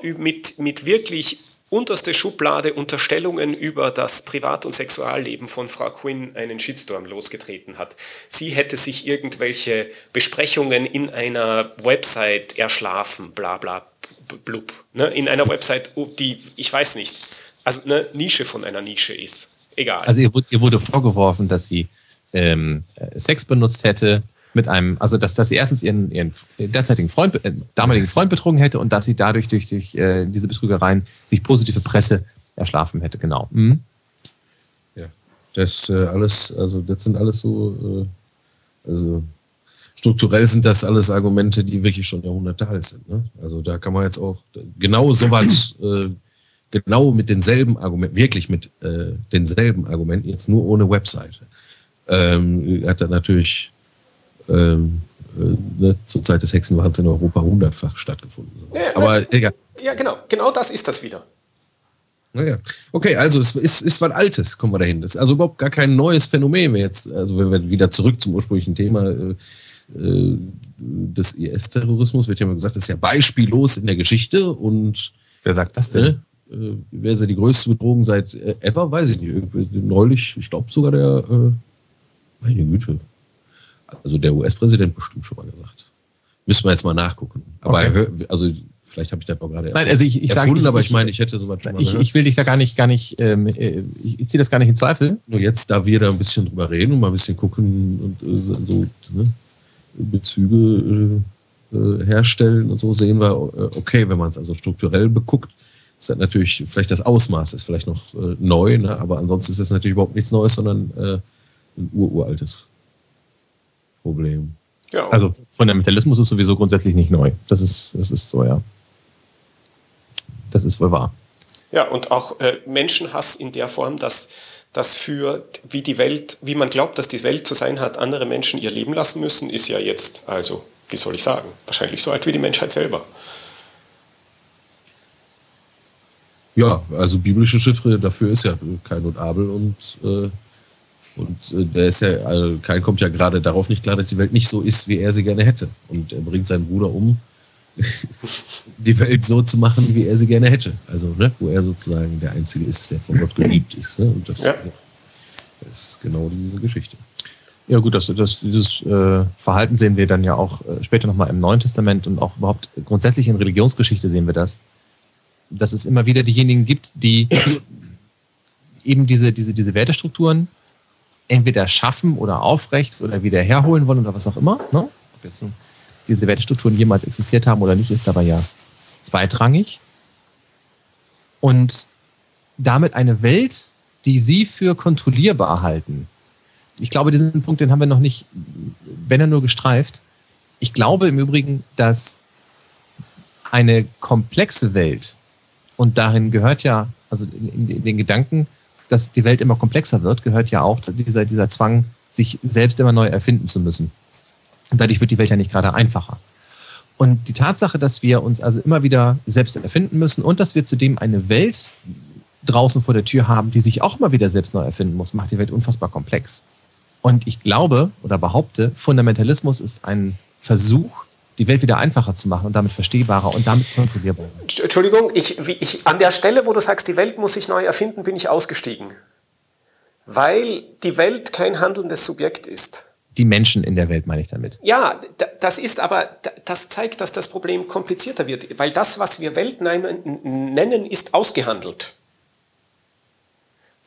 mit, mit wirklich unterste Schublade Unterstellungen über das Privat- und Sexualleben von Frau Quinn einen Shitstorm losgetreten hat. Sie hätte sich irgendwelche Besprechungen in einer Website erschlafen, bla bla blub. Ne? In einer Website, die, ich weiß nicht, also eine Nische von einer Nische ist. Egal. Also ihr, ihr wurde vorgeworfen, dass sie ähm, Sex benutzt hätte, mit einem, also dass, dass sie erstens ihren, ihren derzeitigen Freund, äh, damaligen Freund betrogen hätte und dass sie dadurch durch, durch äh, diese Betrügereien sich positive Presse erschlafen hätte, genau. Mhm. Ja, das äh, alles, also das sind alles so, äh, also strukturell sind das alles Argumente, die wirklich schon Jahrhunderte alt sind. Ne? Also da kann man jetzt auch genau so weit, äh, genau mit denselben Argumenten, wirklich mit äh, denselben Argumenten, jetzt nur ohne Webseite, ähm, hat er natürlich ähm, äh, ne, zur Zeit des Hexenwahns in Europa hundertfach stattgefunden. Ja, Aber egal. Ja, genau, genau das ist das wieder. Naja. Okay, also es ist, ist was Altes, kommen wir dahin. Das ist also überhaupt gar kein neues Phänomen jetzt. Also wenn wir wieder zurück zum ursprünglichen Thema äh, äh des IS-Terrorismus, wird ja immer gesagt, das ist ja beispiellos in der Geschichte und Wer sagt das denn? Äh, wer ist ja die größte Bedrohung seit äh, ever? Weiß ich nicht. Neulich, ich glaube sogar der, äh, meine Güte. Also der US-Präsident bestimmt schon mal gesagt. Müssen wir jetzt mal nachgucken. Aber okay. also Vielleicht habe ich das auch gerade Nein, also ich, ich erfunden, sag, ich, aber ich meine, ich hätte sowas schon mal ich, ich will dich da gar nicht, gar nicht, ähm, äh, ich, ich ziehe das gar nicht in Zweifel. Nur jetzt, da wir da ein bisschen drüber reden und mal ein bisschen gucken und äh, so ne, Bezüge äh, äh, herstellen und so, sehen wir, äh, okay, wenn man es also strukturell beguckt, ist das natürlich, vielleicht das Ausmaß ist vielleicht noch äh, neu, ne, aber ansonsten ist es natürlich überhaupt nichts Neues, sondern ein uraltes Problem. Ja, also Fundamentalismus ist sowieso grundsätzlich nicht neu. Das ist, das ist so, ja. Das ist wohl wahr. Ja, und auch äh, Menschenhass in der Form, dass, dass für wie die Welt, wie man glaubt, dass die Welt zu sein hat, andere Menschen ihr Leben lassen müssen, ist ja jetzt, also, wie soll ich sagen, wahrscheinlich so alt wie die Menschheit selber. Ja, also biblische Chiffre, dafür ist ja Kain und Abel und, äh, und äh, der ist ja, also Kain kommt ja gerade darauf nicht klar, dass die Welt nicht so ist, wie er sie gerne hätte. Und er bringt seinen Bruder um, [laughs] die Welt so zu machen, wie er sie gerne hätte. Also, ne, wo er sozusagen der Einzige ist, der von Gott geliebt ist. Ne? Und das, ja. das ist genau diese Geschichte. Ja gut, das, das, dieses äh, Verhalten sehen wir dann ja auch äh, später nochmal im Neuen Testament und auch überhaupt grundsätzlich in Religionsgeschichte sehen wir das, dass es immer wieder diejenigen gibt, die [laughs] eben diese, diese, diese Wertestrukturen entweder schaffen oder aufrecht oder wieder herholen wollen oder was auch immer. Ne? Ob jetzt diese Wertestrukturen jemals existiert haben oder nicht, ist aber ja zweitrangig. Und damit eine Welt, die sie für kontrollierbar halten. Ich glaube, diesen Punkt, den haben wir noch nicht, wenn er nur gestreift. Ich glaube im Übrigen, dass eine komplexe Welt, und darin gehört ja, also in, in den Gedanken, dass die Welt immer komplexer wird, gehört ja auch dieser, dieser Zwang, sich selbst immer neu erfinden zu müssen. Und dadurch wird die Welt ja nicht gerade einfacher. Und die Tatsache, dass wir uns also immer wieder selbst erfinden müssen und dass wir zudem eine Welt draußen vor der Tür haben, die sich auch immer wieder selbst neu erfinden muss, macht die Welt unfassbar komplex. Und ich glaube oder behaupte, Fundamentalismus ist ein Versuch, die Welt wieder einfacher zu machen und damit verstehbarer und damit kontrollierbarer. Entschuldigung, ich, ich, an der Stelle, wo du sagst, die Welt muss sich neu erfinden, bin ich ausgestiegen. Weil die Welt kein handelndes Subjekt ist die Menschen in der Welt, meine ich damit. Ja, das ist aber, das zeigt, dass das Problem komplizierter wird, weil das, was wir Welt nennen, ist ausgehandelt.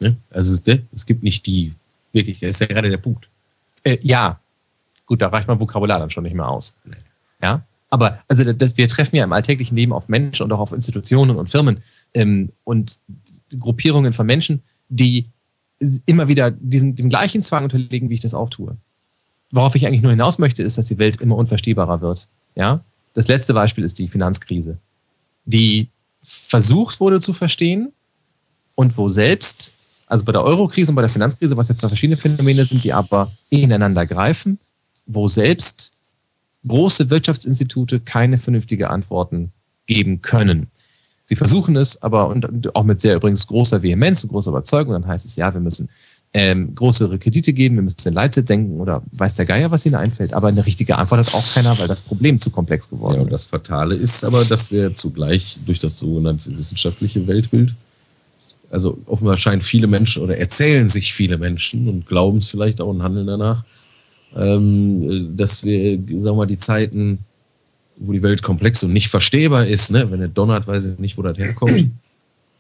Ja, also es gibt nicht die, wirklich, das ist ja gerade der Punkt. Äh, ja, gut, da reicht mein Vokabular dann schon nicht mehr aus. Ja, aber also das, wir treffen ja im alltäglichen Leben auf Menschen und auch auf Institutionen und Firmen ähm, und Gruppierungen von Menschen, die immer wieder diesen, dem gleichen Zwang unterliegen, wie ich das auch tue worauf ich eigentlich nur hinaus möchte, ist, dass die Welt immer unverstehbarer wird. Ja? Das letzte Beispiel ist die Finanzkrise, die versucht wurde zu verstehen und wo selbst, also bei der Eurokrise und bei der Finanzkrise, was jetzt zwei verschiedene Phänomene sind, die aber ineinander greifen, wo selbst große Wirtschaftsinstitute keine vernünftige Antworten geben können. Sie versuchen es, aber und auch mit sehr übrigens großer Vehemenz und großer Überzeugung. Dann heißt es, ja, wir müssen ähm, größere Kredite geben, wir müssen den Leitzeit senken oder weiß der Geier, was ihnen einfällt. Aber eine richtige Antwort hat auch keiner, weil das Problem zu komplex geworden ja, und Das Fatale ist aber, dass wir zugleich durch das sogenannte wissenschaftliche Weltbild, also offenbar scheinen viele Menschen oder erzählen sich viele Menschen und glauben es vielleicht auch und handeln danach, ähm, dass wir, sagen wir mal, die Zeiten, wo die Welt komplex und nicht verstehbar ist, ne? wenn er donnert, weiß ich nicht, wo das herkommt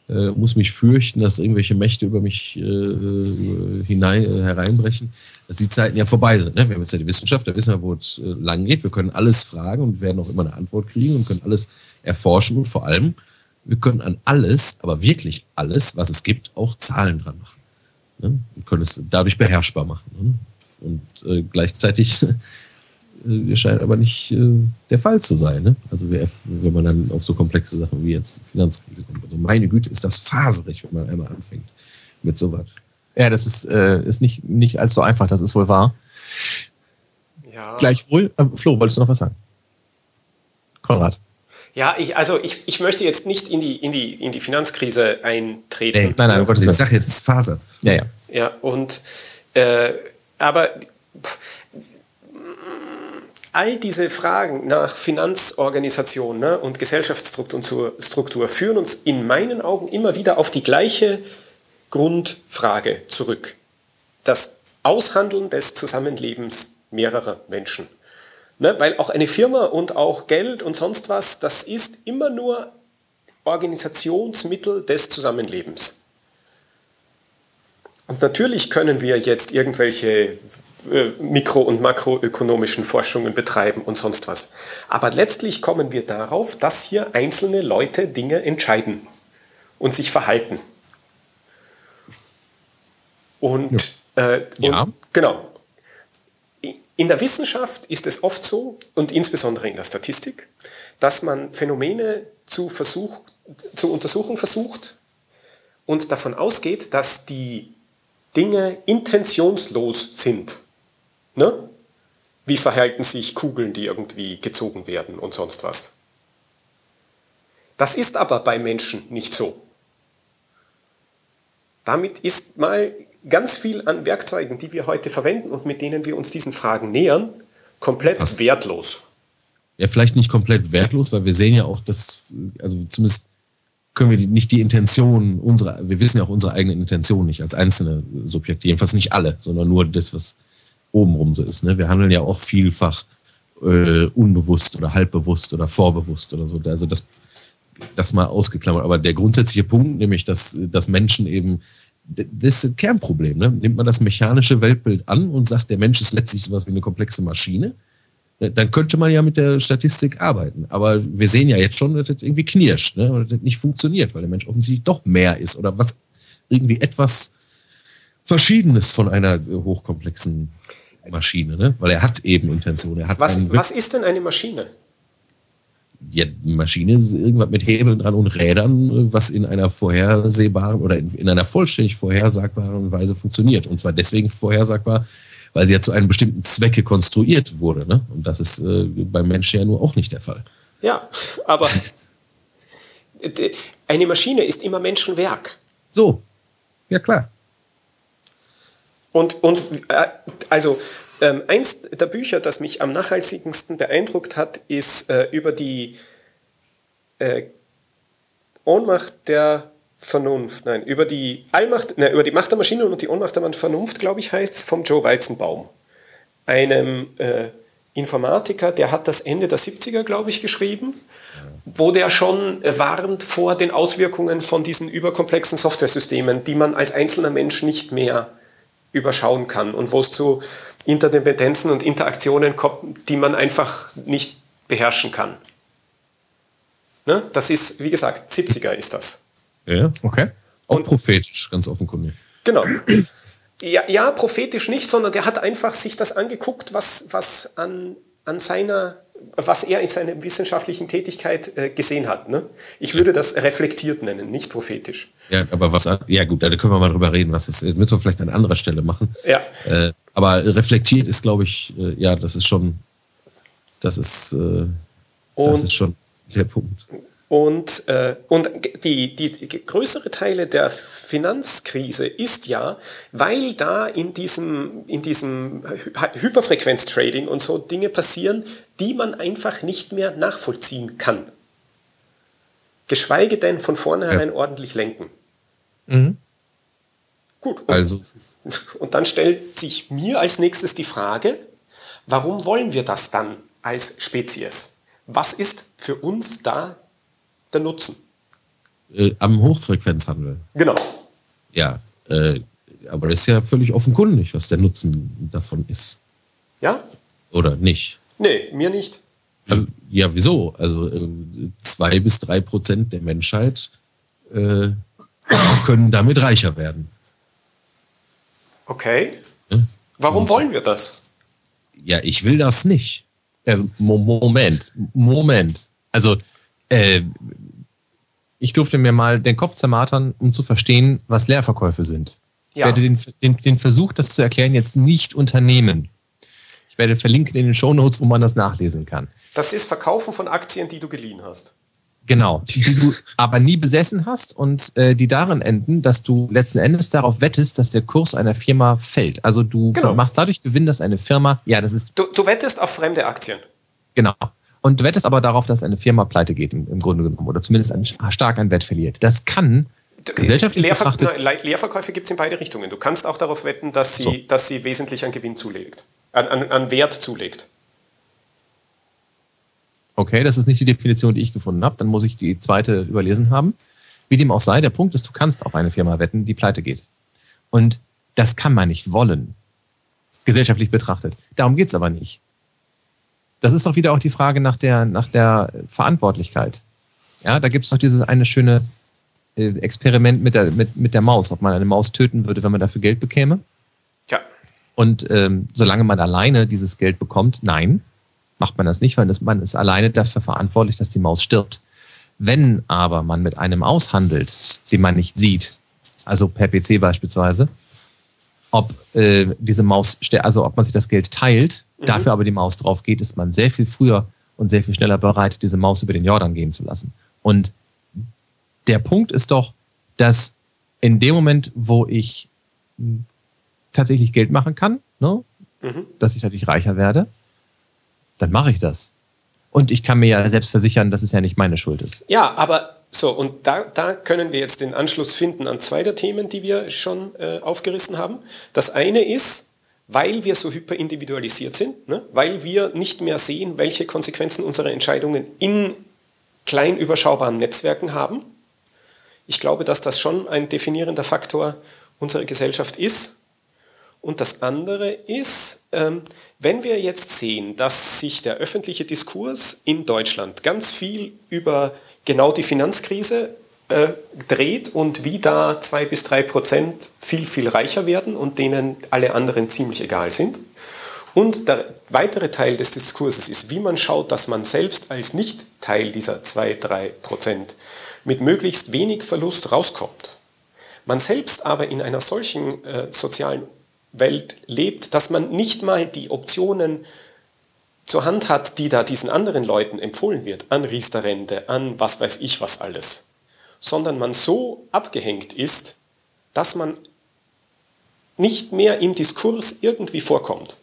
äh, muss mich fürchten, dass irgendwelche Mächte über mich äh, äh hinein, äh, hereinbrechen, dass die Zeiten ja vorbei sind. Ne? Wir haben jetzt ja die Wissenschaft, da wissen wir, wo es äh, lang geht. Wir können alles fragen und werden auch immer eine Antwort kriegen und können alles erforschen und vor allem, wir können an alles, aber wirklich alles, was es gibt, auch Zahlen dran machen. Ne? Wir können es dadurch beherrschbar machen. Ne? Und äh, gleichzeitig [laughs] äh, scheint aber nicht äh, der Fall zu sein. Ne? Also wer, wenn man dann auf so komplexe Sachen wie jetzt Finanzkrise kommt. Also meine Güte, ist das faserig, wenn man einmal anfängt mit sowas. Ja, das ist, äh, ist nicht, nicht allzu einfach, das ist wohl wahr. Ja. Gleichwohl, äh, Flo, wolltest du noch was sagen? Konrad. Ja, ich, also ich, ich möchte jetzt nicht in die, in die, in die Finanzkrise eintreten. Nee, nein, nein, Gottes Willen. Ich sage jetzt, es ist fasert. Ja, ja. Ja, und äh, aber all diese Fragen nach Finanzorganisation ne, und Gesellschaftsstruktur führen uns in meinen Augen immer wieder auf die gleiche Grundfrage zurück. Das Aushandeln des Zusammenlebens mehrerer Menschen. Ne, weil auch eine Firma und auch Geld und sonst was, das ist immer nur Organisationsmittel des Zusammenlebens. Und natürlich können wir jetzt irgendwelche äh, mikro- und makroökonomischen Forschungen betreiben und sonst was. Aber letztlich kommen wir darauf, dass hier einzelne Leute Dinge entscheiden und sich verhalten. Und, ja. Äh, und ja. genau. In der Wissenschaft ist es oft so, und insbesondere in der Statistik, dass man Phänomene zu, Versuch, zu untersuchen versucht und davon ausgeht, dass die Dinge intentionslos sind. Ne? Wie verhalten sich Kugeln, die irgendwie gezogen werden und sonst was? Das ist aber bei Menschen nicht so. Damit ist mal ganz viel an Werkzeugen, die wir heute verwenden und mit denen wir uns diesen Fragen nähern, komplett Was? wertlos. Ja, vielleicht nicht komplett wertlos, weil wir sehen ja auch, dass, also zumindest können wir die, nicht die Intention unserer, wir wissen ja auch unsere eigene Intention nicht als einzelne Subjekte, jedenfalls nicht alle, sondern nur das, was obenrum so ist. Ne? Wir handeln ja auch vielfach äh, unbewusst oder halbbewusst oder vorbewusst oder so. Also das, das mal ausgeklammert. Aber der grundsätzliche Punkt, nämlich, dass, dass Menschen eben, das ist ein Kernproblem. Ne? Nimmt man das mechanische Weltbild an und sagt, der Mensch ist letztlich sowas wie eine komplexe Maschine, ne? Dann könnte man ja mit der Statistik arbeiten. Aber wir sehen ja jetzt schon, dass das irgendwie knirscht ne? oder das nicht funktioniert, weil der Mensch offensichtlich doch mehr ist oder was irgendwie etwas Verschiedenes von einer hochkomplexen Maschine, ne? weil er hat eben Intention. Er hat was, was ist denn eine Maschine? Ja, Maschine ist irgendwas mit Hebeln dran und Rädern, was in einer vorhersehbaren oder in, in einer vollständig vorhersagbaren Weise funktioniert. Und zwar deswegen vorhersagbar, weil sie ja zu einem bestimmten Zwecke konstruiert wurde. Ne? Und das ist äh, beim Menschen ja nur auch nicht der Fall. Ja, aber eine Maschine ist immer Menschenwerk. So, ja klar. Und, und äh, also ähm, eins der Bücher, das mich am nachhaltigsten beeindruckt hat, ist äh, über die äh, Ohnmacht der Vernunft, nein, über die Allmacht, nein, über die Macht der Maschine und die Ohnmacht der Vernunft, glaube ich, heißt es, vom Joe Weizenbaum. Einem äh, Informatiker, der hat das Ende der 70er, glaube ich, geschrieben, wo der schon warnt vor den Auswirkungen von diesen überkomplexen Softwaresystemen, die man als einzelner Mensch nicht mehr überschauen kann und wo es zu Interdependenzen und Interaktionen kommt, die man einfach nicht beherrschen kann. Ne? Das ist, wie gesagt, 70er ist das. Ja, okay. Auch und, prophetisch, ganz offenkundig. Genau. Ja, ja, prophetisch nicht, sondern der hat einfach sich das angeguckt, was, was an, an seiner was er in seiner wissenschaftlichen Tätigkeit äh, gesehen hat. Ne? Ich würde das reflektiert nennen, nicht prophetisch. Ja, aber was, ja gut, da können wir mal drüber reden, was das müssen wir vielleicht an anderer Stelle machen. Ja. Äh, aber reflektiert ist, glaube ich, äh, ja, das ist schon, das ist, äh, das ist schon der Punkt. Und, äh, und die, die größere Teile der Finanzkrise ist ja, weil da in diesem, in diesem Hyperfrequenz-Trading und so Dinge passieren, die man einfach nicht mehr nachvollziehen kann. Geschweige denn von vornherein ja. ordentlich lenken. Mhm. Gut. Und, also. [laughs] Und dann stellt sich mir als nächstes die Frage, warum wollen wir das dann als Spezies? Was ist für uns da der Nutzen? Äh, am Hochfrequenzhandel. Genau. Ja, äh, aber das ist ja völlig offenkundig, was der Nutzen davon ist. Ja? Oder nicht? Nee, mir nicht. Also, ja, wieso? Also äh, zwei bis drei Prozent der Menschheit äh, können damit reicher werden. Okay. Ja? Warum wollen wir das? Ja, ich will das nicht. Also, Moment, Moment. Also, äh, ich durfte mir mal den Kopf zermatern, um zu verstehen, was Leerverkäufe sind. Ja. Ich werde den, den, den Versuch, das zu erklären, jetzt nicht unternehmen. Ich werde verlinken in den Shownotes, wo man das nachlesen kann. Das ist Verkaufen von Aktien, die du geliehen hast. Genau, die du aber nie besessen hast und äh, die darin enden, dass du letzten Endes darauf wettest, dass der Kurs einer Firma fällt. Also du genau. machst dadurch Gewinn, dass eine Firma, ja, das ist. Du, du wettest auf fremde Aktien. Genau. Und du wettest aber darauf, dass eine Firma pleite geht, im, im Grunde genommen, oder zumindest ein, stark an Wert verliert. Das kann gesellschaftlich Leerver betrachtet... Nein, Leerverkäufe gibt es in beide Richtungen. Du kannst auch darauf wetten, dass sie, so. dass sie wesentlich an Gewinn zulegt, an, an, an Wert zulegt. Okay, das ist nicht die Definition, die ich gefunden habe. Dann muss ich die zweite überlesen haben. Wie dem auch sei, der Punkt ist, du kannst auf eine Firma wetten, die pleite geht. Und das kann man nicht wollen, gesellschaftlich betrachtet. Darum geht es aber nicht. Das ist doch wieder auch die Frage nach der, nach der Verantwortlichkeit. Ja, da gibt es doch dieses eine schöne äh, Experiment mit der, mit, mit der Maus, ob man eine Maus töten würde, wenn man dafür Geld bekäme. Ja. Und ähm, solange man alleine dieses Geld bekommt, nein, macht man das nicht, weil das, man ist alleine dafür verantwortlich, dass die Maus stirbt. Wenn aber man mit einem aushandelt, den man nicht sieht, also per PC beispielsweise, ob äh, diese Maus, also ob man sich das Geld teilt, mhm. dafür aber die Maus drauf geht, ist man sehr viel früher und sehr viel schneller bereit, diese Maus über den Jordan gehen zu lassen. Und der Punkt ist doch, dass in dem Moment, wo ich tatsächlich Geld machen kann, ne, mhm. dass ich natürlich reicher werde, dann mache ich das. Und ich kann mir ja selbst versichern, dass es ja nicht meine Schuld ist. Ja, aber so, und da, da können wir jetzt den Anschluss finden an zwei der Themen, die wir schon äh, aufgerissen haben. Das eine ist, weil wir so hyperindividualisiert sind, ne? weil wir nicht mehr sehen, welche Konsequenzen unsere Entscheidungen in klein überschaubaren Netzwerken haben. Ich glaube, dass das schon ein definierender Faktor unserer Gesellschaft ist. Und das andere ist, ähm, wenn wir jetzt sehen, dass sich der öffentliche Diskurs in Deutschland ganz viel über genau die Finanzkrise äh, dreht und wie da zwei bis drei Prozent viel, viel reicher werden und denen alle anderen ziemlich egal sind. Und der weitere Teil des Diskurses ist, wie man schaut, dass man selbst als Nicht-Teil dieser zwei, drei Prozent mit möglichst wenig Verlust rauskommt. Man selbst aber in einer solchen äh, sozialen Welt lebt, dass man nicht mal die Optionen zur Hand hat, die da diesen anderen Leuten empfohlen wird, an Riester-Rente, an was weiß ich was alles, sondern man so abgehängt ist, dass man nicht mehr im Diskurs irgendwie vorkommt,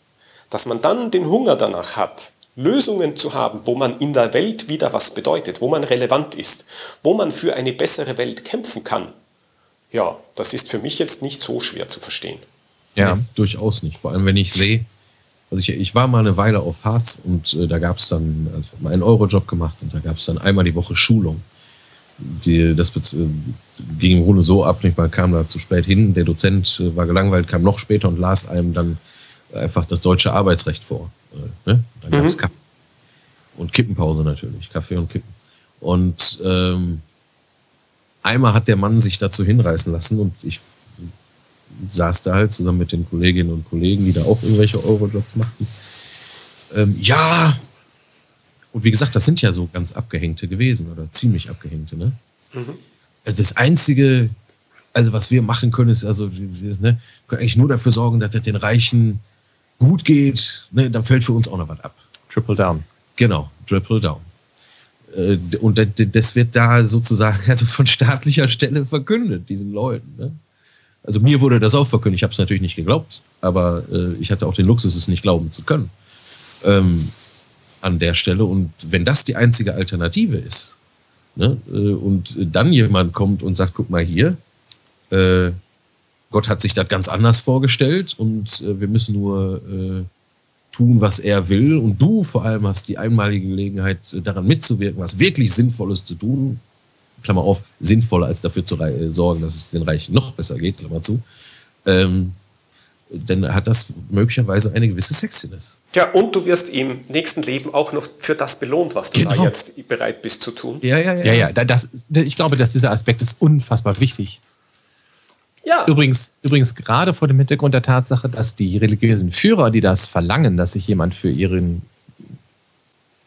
dass man dann den Hunger danach hat, Lösungen zu haben, wo man in der Welt wieder was bedeutet, wo man relevant ist, wo man für eine bessere Welt kämpfen kann. Ja, das ist für mich jetzt nicht so schwer zu verstehen. Ja, durchaus nicht. Vor allem, wenn ich sehe, also ich, ich war mal eine Weile auf Harz und äh, da gab es dann, also ich mal einen Eurojob gemacht und da gab es dann einmal die Woche Schulung. Die, das äh, ging im Grunde so ab, nicht mal kam da zu spät hin. Der Dozent äh, war gelangweilt, kam noch später und las einem dann einfach das deutsche Arbeitsrecht vor. Äh, ne? Dann gab es mhm. Kaffee. Und Kippenpause natürlich, Kaffee und Kippen. Und ähm, einmal hat der Mann sich dazu hinreißen lassen und ich saß da halt zusammen mit den Kolleginnen und Kollegen, die da auch irgendwelche Eurojobs machten. Ähm, ja, und wie gesagt, das sind ja so ganz abgehängte gewesen oder ziemlich abgehängte. Ne? Mhm. Also das Einzige, also was wir machen können, ist also, ne, können eigentlich nur dafür sorgen, dass es den Reichen gut geht. Ne? Dann fällt für uns auch noch was ab. Triple down. Genau, triple down. Äh, und das wird da sozusagen [laughs] also von staatlicher Stelle verkündet, diesen Leuten. Ne? Also mir wurde das auch verkündet. Ich habe es natürlich nicht geglaubt, aber äh, ich hatte auch den Luxus, es nicht glauben zu können. Ähm, an der Stelle. Und wenn das die einzige Alternative ist, ne, äh, und dann jemand kommt und sagt, guck mal hier, äh, Gott hat sich das ganz anders vorgestellt und äh, wir müssen nur äh, tun, was er will. Und du vor allem hast die einmalige Gelegenheit, daran mitzuwirken, was wirklich Sinnvolles zu tun, Klammer auf, sinnvoller als dafür zu sorgen, dass es den Reichen noch besser geht, Klammer zu, ähm, dann hat das möglicherweise eine gewisse Sexiness. Ja, und du wirst im nächsten Leben auch noch für das belohnt, was du genau. da jetzt bereit bist zu tun. Ja, ja, ja. ja, ja das, ich glaube, dass dieser Aspekt ist unfassbar wichtig. Ja. Übrigens, übrigens gerade vor dem Hintergrund der Tatsache, dass die religiösen Führer, die das verlangen, dass sich jemand für ihren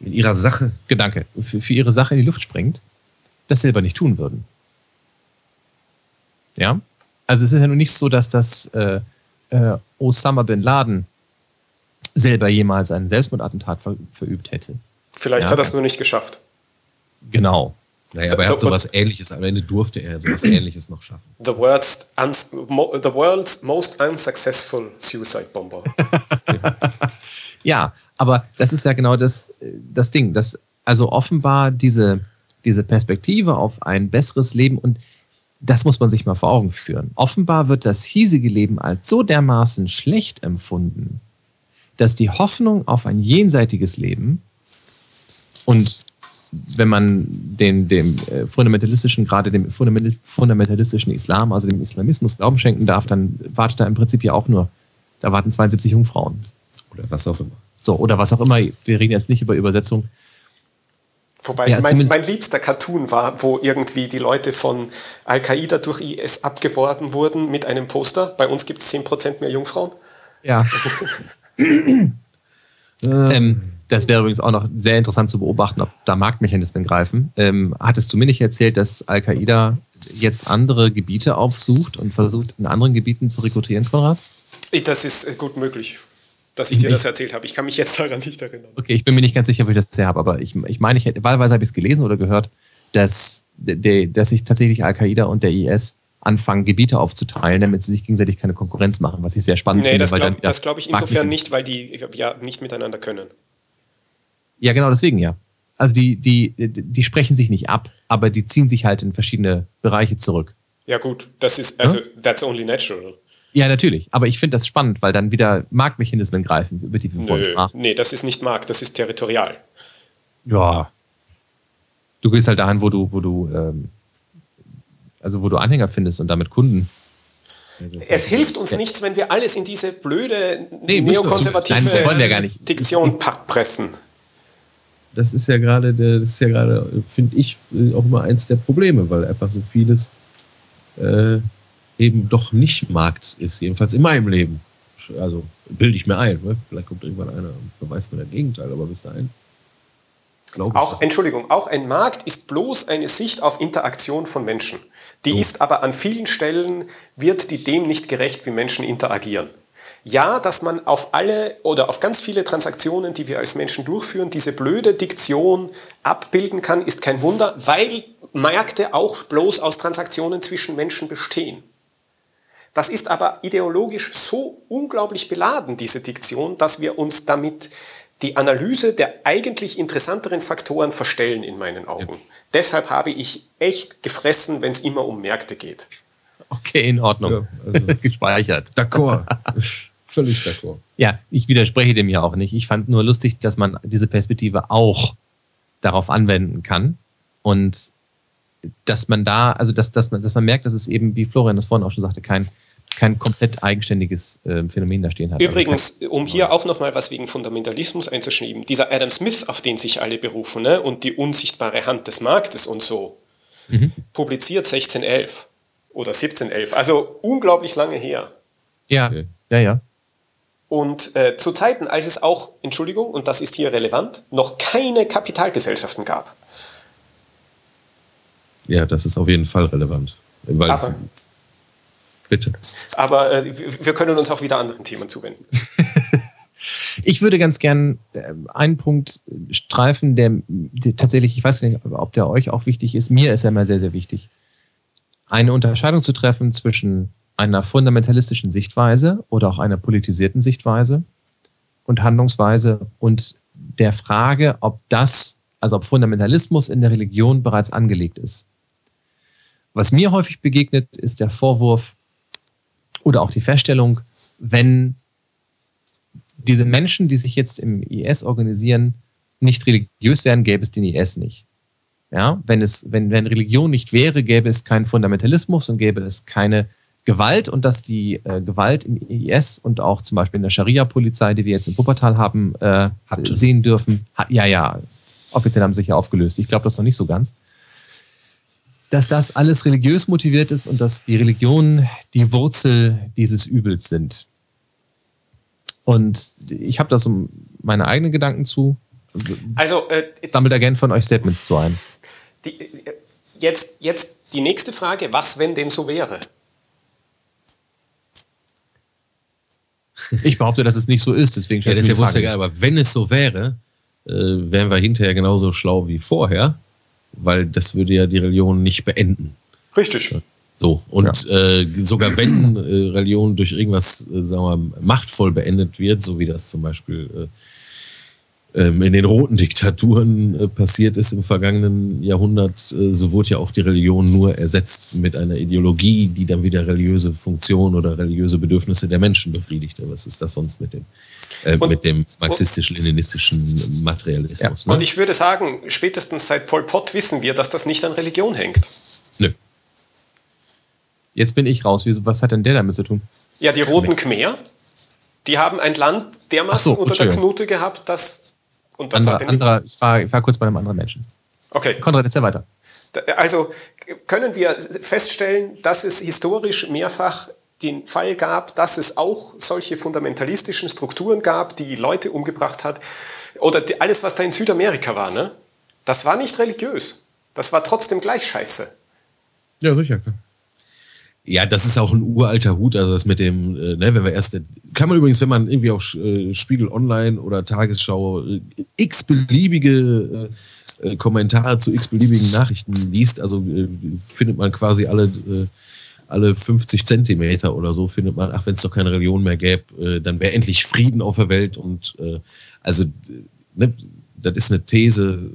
in ihrer Sache. Gedanke, für, für ihre Sache in die Luft springt, das selber nicht tun würden. Ja? Also es ist ja nun nicht so, dass das äh, äh, Osama bin Laden selber jemals einen Selbstmordattentat ver verübt hätte. Vielleicht ja, hat er es nur nicht geschafft. Genau. Naja, aber er hat sowas ähnliches, am Ende durfte er sowas [clears throat] ähnliches noch schaffen. The world's, the world's most unsuccessful suicide bomber. [laughs] ja, aber das ist ja genau das, das Ding. Dass also offenbar diese, diese Perspektive auf ein besseres Leben und das muss man sich mal vor Augen führen. Offenbar wird das hiesige Leben als so dermaßen schlecht empfunden, dass die Hoffnung auf ein jenseitiges Leben und wenn man den, dem äh, fundamentalistischen, gerade dem fundamentalistischen Islam, also dem Islamismus Glauben schenken darf, dann wartet da im Prinzip ja auch nur, da warten 72 Jungfrauen. Oder was auch immer. So, oder was auch immer. Wir reden jetzt nicht über Übersetzung. Wobei ja, mein, mein, liebster Cartoon war, wo irgendwie die Leute von Al-Qaida durch IS abgeworben wurden mit einem Poster. Bei uns gibt es 10% mehr Jungfrauen. Ja. [laughs] ähm, das wäre übrigens auch noch sehr interessant zu beobachten, ob da Marktmechanismen greifen. Ähm, hattest du mir nicht erzählt, dass Al-Qaida jetzt andere Gebiete aufsucht und versucht, in anderen Gebieten zu rekrutieren, Konrad? Das ist gut möglich dass ich dir das erzählt habe. Ich kann mich jetzt daran nicht erinnern. Okay, ich bin mir nicht ganz sicher, wo ich das her habe, aber ich, ich meine, ich hätte, wahlweise habe ich es gelesen oder gehört, dass, de, dass sich tatsächlich Al-Qaida und der IS anfangen, Gebiete aufzuteilen, damit sie sich gegenseitig keine Konkurrenz machen, was ich sehr spannend nee, finde. Das glaube glaub ich insofern nicht, weil die ja nicht miteinander können. Ja, genau, deswegen ja. Also die, die, die sprechen sich nicht ab, aber die ziehen sich halt in verschiedene Bereiche zurück. Ja, gut, das ist, also, ja? that's only natural. Ja, natürlich. Aber ich finde das spannend, weil dann wieder Marktmechanismen greifen, über die wir vorhin sprachen. Nee, das ist nicht Markt, das ist territorial. Ja. Du gehst halt dahin, wo du, wo du, ähm, also wo du Anhänger findest und damit Kunden. Es hilft uns ja. nichts, wenn wir alles in diese blöde nee, neokonservative Nein, Diktion pressen. Das ist ja gerade, das ist ja gerade, finde ich, auch immer eins der Probleme, weil einfach so vieles äh, eben doch nicht Markt ist, jedenfalls in meinem Leben. Also bilde ich mir ein. Ne? Vielleicht kommt irgendwann einer und beweist mir das Gegenteil, aber bis dahin. Glaube auch, Entschuldigung, auch ein Markt ist bloß eine Sicht auf Interaktion von Menschen. Die so. ist aber an vielen Stellen, wird die dem nicht gerecht, wie Menschen interagieren. Ja, dass man auf alle oder auf ganz viele Transaktionen, die wir als Menschen durchführen, diese blöde Diktion abbilden kann, ist kein Wunder, weil Märkte auch bloß aus Transaktionen zwischen Menschen bestehen. Das ist aber ideologisch so unglaublich beladen, diese Diktion, dass wir uns damit die Analyse der eigentlich interessanteren Faktoren verstellen in meinen Augen. Ja. Deshalb habe ich echt gefressen, wenn es immer um Märkte geht. Okay, in Ordnung. Ja, also [laughs] Gespeichert. D'accord. [laughs] Völlig d'accord. Ja, ich widerspreche dem ja auch nicht. Ich fand nur lustig, dass man diese Perspektive auch darauf anwenden kann. Und dass man da, also dass, dass, man, dass man merkt, dass es eben, wie Florian das vorhin auch schon sagte, kein kein komplett eigenständiges äh, Phänomen da stehen hat. Also Übrigens, um hier auch nochmal was wegen Fundamentalismus einzuschreiben, dieser Adam Smith, auf den sich alle berufen, ne, und die unsichtbare Hand des Marktes und so, mhm. publiziert 1611 oder 1711, also unglaublich lange her. Ja, okay. ja, ja. Und äh, zu Zeiten, als es auch, Entschuldigung, und das ist hier relevant, noch keine Kapitalgesellschaften gab. Ja, das ist auf jeden Fall relevant. Weil Aber, Bitte. Aber äh, wir können uns auch wieder anderen Themen zuwenden. [laughs] ich würde ganz gern äh, einen Punkt streifen, der, der, tatsächlich, ich weiß nicht, ob der euch auch wichtig ist. Mir ist er immer sehr, sehr wichtig. Eine Unterscheidung zu treffen zwischen einer fundamentalistischen Sichtweise oder auch einer politisierten Sichtweise und Handlungsweise und der Frage, ob das, also ob Fundamentalismus in der Religion bereits angelegt ist. Was mir häufig begegnet, ist der Vorwurf, oder auch die Feststellung, wenn diese Menschen, die sich jetzt im IS organisieren, nicht religiös wären, gäbe es den IS nicht. Ja, wenn es, wenn, wenn Religion nicht wäre, gäbe es keinen Fundamentalismus und gäbe es keine Gewalt und dass die äh, Gewalt im IS und auch zum Beispiel in der Scharia-Polizei, die wir jetzt in Wuppertal haben, äh, sehen dürfen. Hat, ja, ja, offiziell haben sie sich ja aufgelöst. Ich glaube das noch nicht so ganz dass das alles religiös motiviert ist und dass die Religionen die Wurzel dieses Übels sind. Und ich habe da so meine eigenen Gedanken zu. Also, äh, sammelt da gerne von euch Statements zu ein. Die, jetzt, jetzt die nächste Frage: Was, wenn dem so wäre? Ich behaupte, dass es nicht so ist, deswegen ja, das ist ja egal, aber wenn es so wäre, äh, wären wir hinterher genauso schlau wie vorher, weil das würde ja die Religion nicht beenden. Richtig. So, und ja. äh, sogar wenn äh, Religion durch irgendwas, äh, sagen wir, machtvoll beendet wird, so wie das zum Beispiel äh, ähm, in den roten Diktaturen äh, passiert ist im vergangenen Jahrhundert, äh, so wurde ja auch die Religion nur ersetzt mit einer Ideologie, die dann wieder religiöse Funktionen oder religiöse Bedürfnisse der Menschen befriedigt. Was ist das sonst mit dem, äh, und, mit dem marxistisch-leninistischen Materialismus? Ja. Ne? Und ich würde sagen, spätestens seit Pol Pot wissen wir, dass das nicht an Religion hängt. Nö. Jetzt bin ich raus. Was hat denn der damit zu tun? Ja, die Roten Khmer, die haben ein Land dermaßen so, unter der Knute gehabt, dass und was anderer, anderer, ich, war, ich war kurz bei einem anderen Menschen. Okay. Konrad, erzähl weiter. Also können wir feststellen, dass es historisch mehrfach den Fall gab, dass es auch solche fundamentalistischen Strukturen gab, die Leute umgebracht hat. Oder alles, was da in Südamerika war, ne? Das war nicht religiös. Das war trotzdem gleich scheiße. Ja, sicher. Klar. Ja, das ist auch ein uralter Hut, also das mit dem, äh, ne, wenn wir erst, kann man übrigens, wenn man irgendwie auf äh, Spiegel Online oder Tagesschau äh, x-beliebige äh, äh, Kommentare zu x-beliebigen Nachrichten liest, also äh, findet man quasi alle, alle 50 Zentimeter oder so, findet man, ach, wenn es doch keine Religion mehr gäbe, dann wäre endlich Frieden auf der Welt und also, ne, das ist eine These,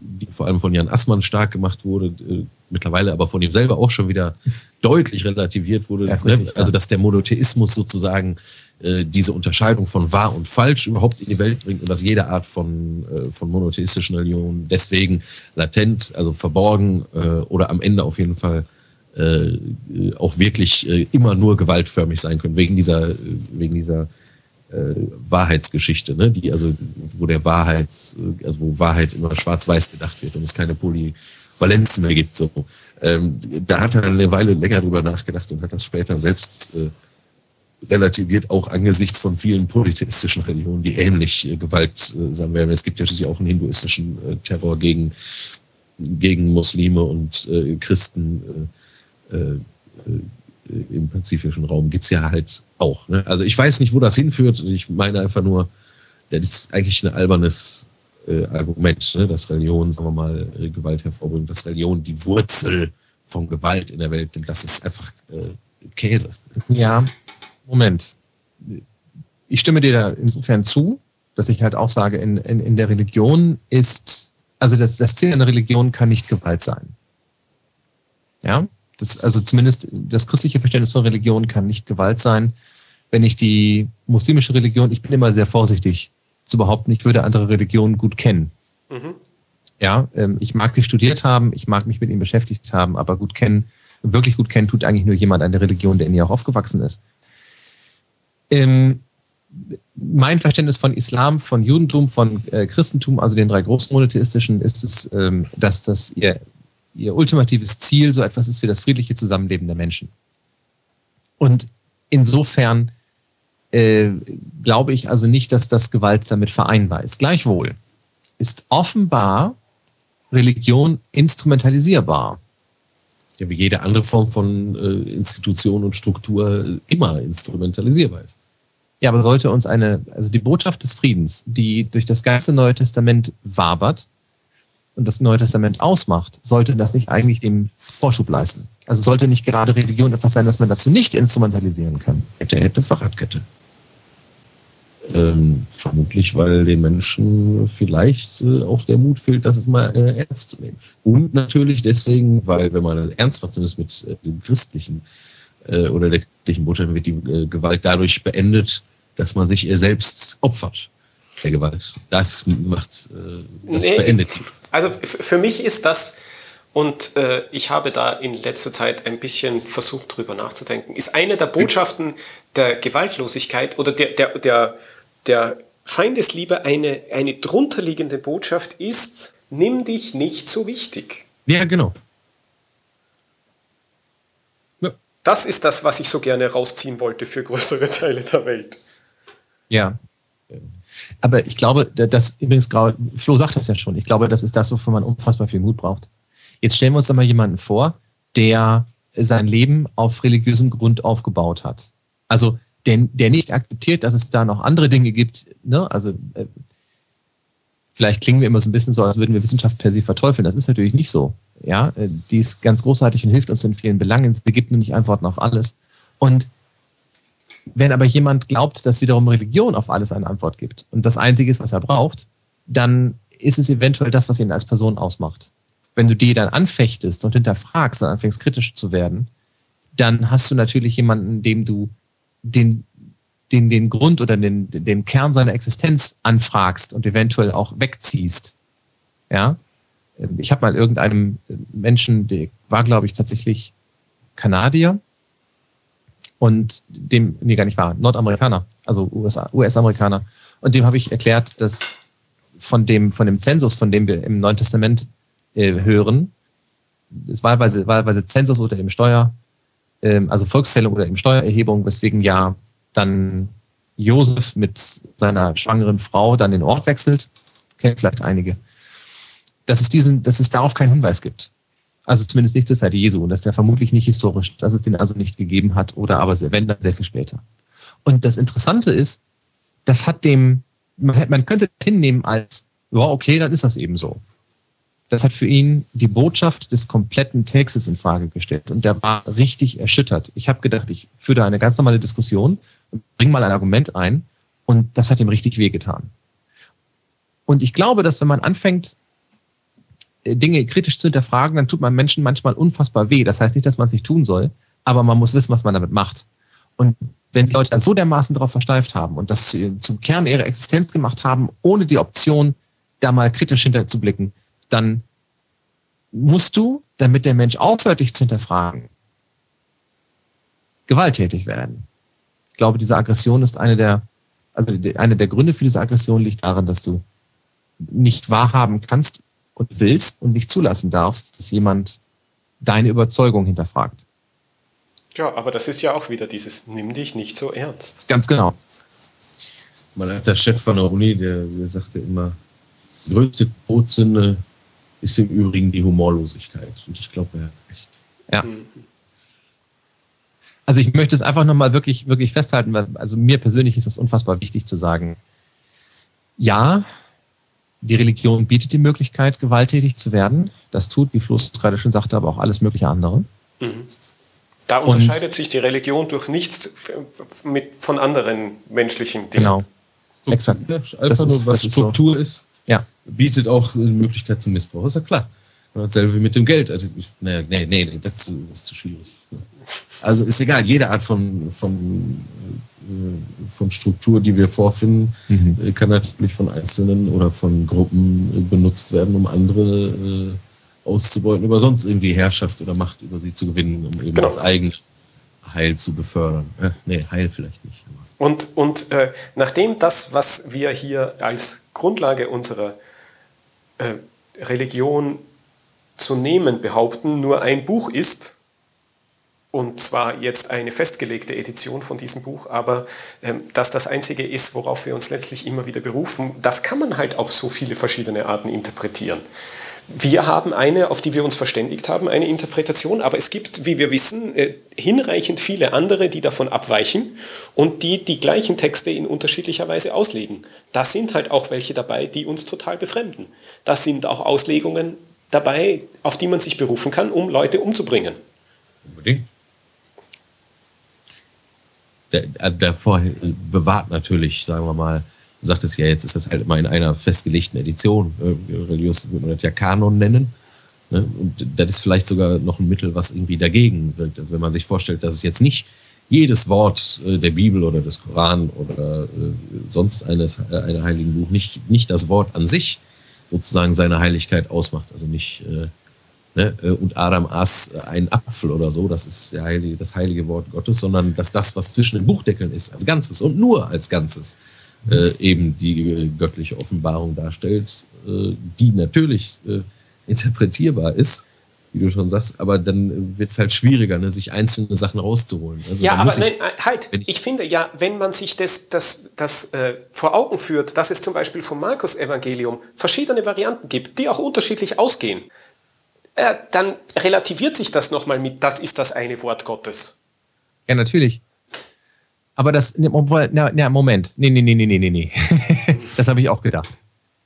die vor allem von Jan Assmann stark gemacht wurde, mittlerweile aber von ihm selber auch schon wieder deutlich relativiert wurde. Ja, ne? richtig, also dass der Monotheismus sozusagen äh, diese Unterscheidung von wahr und falsch überhaupt in die Welt bringt und dass jede Art von, äh, von monotheistischen Religionen deswegen latent, also verborgen äh, oder am Ende auf jeden Fall äh, auch wirklich äh, immer nur gewaltförmig sein können, wegen dieser, äh, wegen dieser Wahrheitsgeschichte, ne? die also wo der Wahrheits, also wo Wahrheit immer schwarz-weiß gedacht wird und es keine Poly Valenzen mehr gibt. So. Ähm, da hat er eine Weile länger drüber nachgedacht und hat das später selbst äh, relativiert, auch angesichts von vielen polytheistischen Religionen, die ähnlich äh, gewaltsam werden. Es gibt ja schließlich auch einen hinduistischen äh, Terror gegen, gegen Muslime und äh, Christen äh, äh, im pazifischen Raum. Gibt es ja halt auch. Ne? Also ich weiß nicht, wo das hinführt. Ich meine einfach nur, das ist eigentlich ein albernes äh, Argument, ne, dass Religion, sagen wir mal, äh, Gewalt hervorbringt, dass Religion die Wurzel von Gewalt in der Welt sind. Das ist einfach äh, Käse. Ja, Moment. Ich stimme dir da insofern zu, dass ich halt auch sage, in, in, in der Religion ist, also das, das Ziel einer Religion kann nicht Gewalt sein. Ja, das, also zumindest das christliche Verständnis von Religion kann nicht Gewalt sein. Wenn ich die muslimische Religion, ich bin immer sehr vorsichtig, zu behaupten, ich würde andere Religionen gut kennen. Mhm. Ja, ähm, ich mag sie studiert haben, ich mag mich mit ihnen beschäftigt haben, aber gut kennen, wirklich gut kennen, tut eigentlich nur jemand eine Religion, der in ihr auch aufgewachsen ist. Ähm, mein Verständnis von Islam, von Judentum, von äh, Christentum, also den drei großmonotheistischen, ist es, ähm, dass das ihr, ihr ultimatives Ziel so etwas ist wie das friedliche Zusammenleben der Menschen. Und insofern äh, glaube ich also nicht, dass das Gewalt damit vereinbar ist. Gleichwohl ist offenbar Religion instrumentalisierbar. Ja, wie jede andere Form von äh, Institution und Struktur immer instrumentalisierbar ist. Ja, aber sollte uns eine, also die Botschaft des Friedens, die durch das ganze Neue Testament wabert und das Neue Testament ausmacht, sollte das nicht eigentlich dem Vorschub leisten? Also sollte nicht gerade Religion etwas sein, das man dazu nicht instrumentalisieren kann? Hätte, hätte Fahrradkette. Ähm, vermutlich, weil den Menschen vielleicht äh, auch der Mut fehlt, das mal äh, ernst zu nehmen. Und natürlich deswegen, weil wenn man ernst macht, zumindest mit äh, dem christlichen äh, oder der christlichen Botschaft, wird die äh, Gewalt dadurch beendet, dass man sich ihr selbst opfert der Gewalt. Das macht, äh, das nee, beendet die. Also für mich ist das und äh, ich habe da in letzter Zeit ein bisschen versucht, drüber nachzudenken. Ist eine der Botschaften der Gewaltlosigkeit oder der, der, der, der Feindesliebe eine, eine drunterliegende Botschaft ist, nimm dich nicht so wichtig. Ja, genau. Ja. Das ist das, was ich so gerne rausziehen wollte für größere Teile der Welt. Ja. Aber ich glaube, das übrigens, Flo sagt das ja schon, ich glaube, das ist das, wofür man unfassbar viel Mut braucht. Jetzt stellen wir uns einmal jemanden vor, der sein Leben auf religiösem Grund aufgebaut hat. Also der, der nicht akzeptiert, dass es da noch andere Dinge gibt. Ne? Also äh, vielleicht klingen wir immer so ein bisschen so, als würden wir Wissenschaft per se verteufeln. Das ist natürlich nicht so. Ja, äh, die ist ganz großartig und hilft uns in vielen Belangen. Sie gibt nur nicht Antworten auf alles. Und wenn aber jemand glaubt, dass wiederum Religion auf alles eine Antwort gibt und das Einzige ist, was er braucht, dann ist es eventuell das, was ihn als Person ausmacht. Wenn du die dann anfechtest und hinterfragst und anfängst kritisch zu werden, dann hast du natürlich jemanden, dem du den, den, den Grund oder den, den Kern seiner Existenz anfragst und eventuell auch wegziehst. Ja. Ich habe mal irgendeinem Menschen, der war, glaube ich, tatsächlich Kanadier und dem, nee, gar nicht wahr, Nordamerikaner, also USA, US-Amerikaner. Und dem habe ich erklärt, dass von dem, von dem Zensus, von dem wir im Neuen Testament äh, hören, ist wahlweise, wahlweise Zensus oder im Steuer, ähm, also Volkszählung oder im Steuererhebung, weswegen ja dann Josef mit seiner schwangeren Frau dann den Ort wechselt. Kennt vielleicht einige. Dass es diesen, dass es darauf keinen Hinweis gibt. Also zumindest nicht zur Zeit Jesu und dass der vermutlich nicht historisch, dass es den also nicht gegeben hat oder aber wenn dann sehr viel später. Und das Interessante ist, das hat dem, man, man könnte hinnehmen als, ja, okay, dann ist das eben so. Das hat für ihn die Botschaft des kompletten Textes in Frage gestellt und der war richtig erschüttert. Ich habe gedacht, ich führe da eine ganz normale Diskussion und bringe mal ein Argument ein und das hat ihm richtig wehgetan. Und ich glaube, dass wenn man anfängt, Dinge kritisch zu hinterfragen, dann tut man Menschen manchmal unfassbar weh. Das heißt nicht, dass man es nicht tun soll, aber man muss wissen, was man damit macht. Und wenn die Leute so dermaßen darauf versteift haben und das zum Kern ihrer Existenz gemacht haben, ohne die Option, da mal kritisch hinterzublicken, dann musst du, damit der Mensch aufhört, dich zu hinterfragen, gewalttätig werden. Ich glaube, diese Aggression ist eine der, also eine der Gründe für diese Aggression liegt darin, dass du nicht wahrhaben kannst und willst und nicht zulassen darfst, dass jemand deine Überzeugung hinterfragt. Ja, aber das ist ja auch wieder dieses Nimm dich nicht so ernst. Ganz genau. Mein alter Chef von der Uni, der, der sagte immer, größte Todsünde ist im Übrigen die Humorlosigkeit. Und ich glaube, er hat recht. Ja. Also ich möchte es einfach nochmal wirklich, wirklich festhalten, weil also mir persönlich ist es unfassbar wichtig zu sagen, ja, die Religion bietet die Möglichkeit, gewalttätig zu werden. Das tut, wie Flo es gerade schon sagte, aber auch alles mögliche andere. Mhm. Da unterscheidet Und, sich die Religion durch nichts mit, von anderen menschlichen Dingen. Genau. Exakt. Einfach nur, was Struktur ist. So. ist ja. bietet auch eine Möglichkeit zum Missbrauch. Ist ja klar. Dasselbe wie mit dem Geld. Also, nee, nee, nee, das, das ist zu schwierig. Also ist egal, jede Art von, von, von Struktur, die wir vorfinden, mhm. Äh, kann natürlich von Einzelnen oder von Gruppen äh, benutzt werden, um andere auszubeuten, über sonst irgendwie Herrschaft oder Macht über sie zu gewinnen, um eben genau. das eigene Heil zu befördern. Äh, nee, Heil vielleicht nicht. Und, und äh, nachdem das, was wir hier als Grundlage unserer äh, Religion zu nehmen behaupten, nur ein Buch ist, und zwar jetzt eine festgelegte Edition von diesem Buch, aber ähm, dass das einzige ist, worauf wir uns letztlich immer wieder berufen, das kann man halt auf so viele verschiedene Arten interpretieren. Wir haben eine, auf die wir uns verständigt haben, eine Interpretation, aber es gibt, wie wir wissen, äh, hinreichend viele andere, die davon abweichen und die die gleichen Texte in unterschiedlicher Weise auslegen. Da sind halt auch welche dabei, die uns total befremden. Da sind auch Auslegungen dabei, auf die man sich berufen kann, um Leute umzubringen. Unbedingt. Der, äh, der bewahrt natürlich, sagen wir mal, Du sagtest ja, jetzt ist das halt immer in einer festgelegten Edition. Äh, religiös würde man das ja Kanon nennen. Ne? Und das ist vielleicht sogar noch ein Mittel, was irgendwie dagegen wirkt. Also wenn man sich vorstellt, dass es jetzt nicht jedes Wort äh, der Bibel oder des Koran oder äh, sonst eines einer heiligen Buch nicht, nicht das Wort an sich sozusagen seine Heiligkeit ausmacht. Also nicht ne, und Adam aß einen Apfel oder so, das ist heilige, das heilige Wort Gottes, sondern dass das, was zwischen den Buchdeckeln ist, als Ganzes und nur als Ganzes äh, eben die äh, göttliche Offenbarung darstellt, äh, die natürlich äh, interpretierbar ist, wie du schon sagst, aber dann wird es halt schwieriger, ne, sich einzelne Sachen rauszuholen. Also ja, aber ich, nein, äh, halt, ich, ich, finde ja, wenn man sich das, das, das äh, vor Augen führt, dass es zum Beispiel vom Markus-Evangelium verschiedene Varianten gibt, die auch unterschiedlich ausgehen, äh, dann relativiert sich das nochmal mit, das ist das eine Wort Gottes. Ja, natürlich. Aber das, ne, na, na, Moment, nee, nee, nee, nee, nee, nee. [laughs] das habe ich auch gedacht.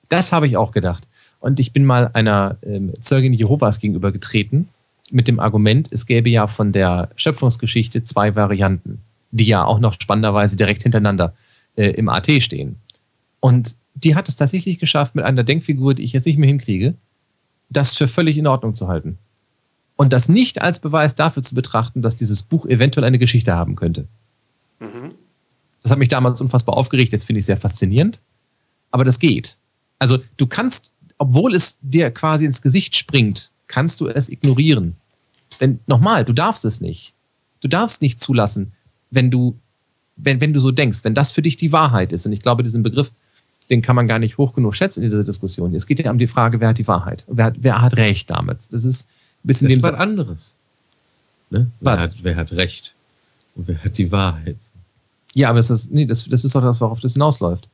Das habe ich auch gedacht. Und ich bin mal einer ähm, Zeugin Jehovas gegenüber getreten mit dem Argument, es gäbe ja von der Schöpfungsgeschichte zwei Varianten, die ja auch noch spannenderweise direkt hintereinander äh, im AT stehen. Und die hat es tatsächlich geschafft, mit einer Denkfigur, die ich jetzt nicht mehr hinkriege, das für völlig in Ordnung zu halten. Und das nicht als Beweis dafür zu betrachten, dass dieses Buch eventuell eine Geschichte haben könnte. Mhm. Das hat mich damals unfassbar aufgeregt, jetzt finde ich es sehr faszinierend. Aber das geht. Also du kannst obwohl es dir quasi ins Gesicht springt, kannst du es ignorieren. Denn nochmal, du darfst es nicht. Du darfst nicht zulassen, wenn du, wenn, wenn du so denkst, wenn das für dich die Wahrheit ist. Und ich glaube, diesen Begriff, den kann man gar nicht hoch genug schätzen in dieser Diskussion. Es geht ja um die Frage, wer hat die Wahrheit? Wer hat, wer hat Recht damit? Das ist ein bisschen das ist was anderes. Ne? Wer, hat, wer hat Recht? Und wer hat die Wahrheit? Ja, aber das ist, nee, das, das ist doch das, worauf das hinausläuft.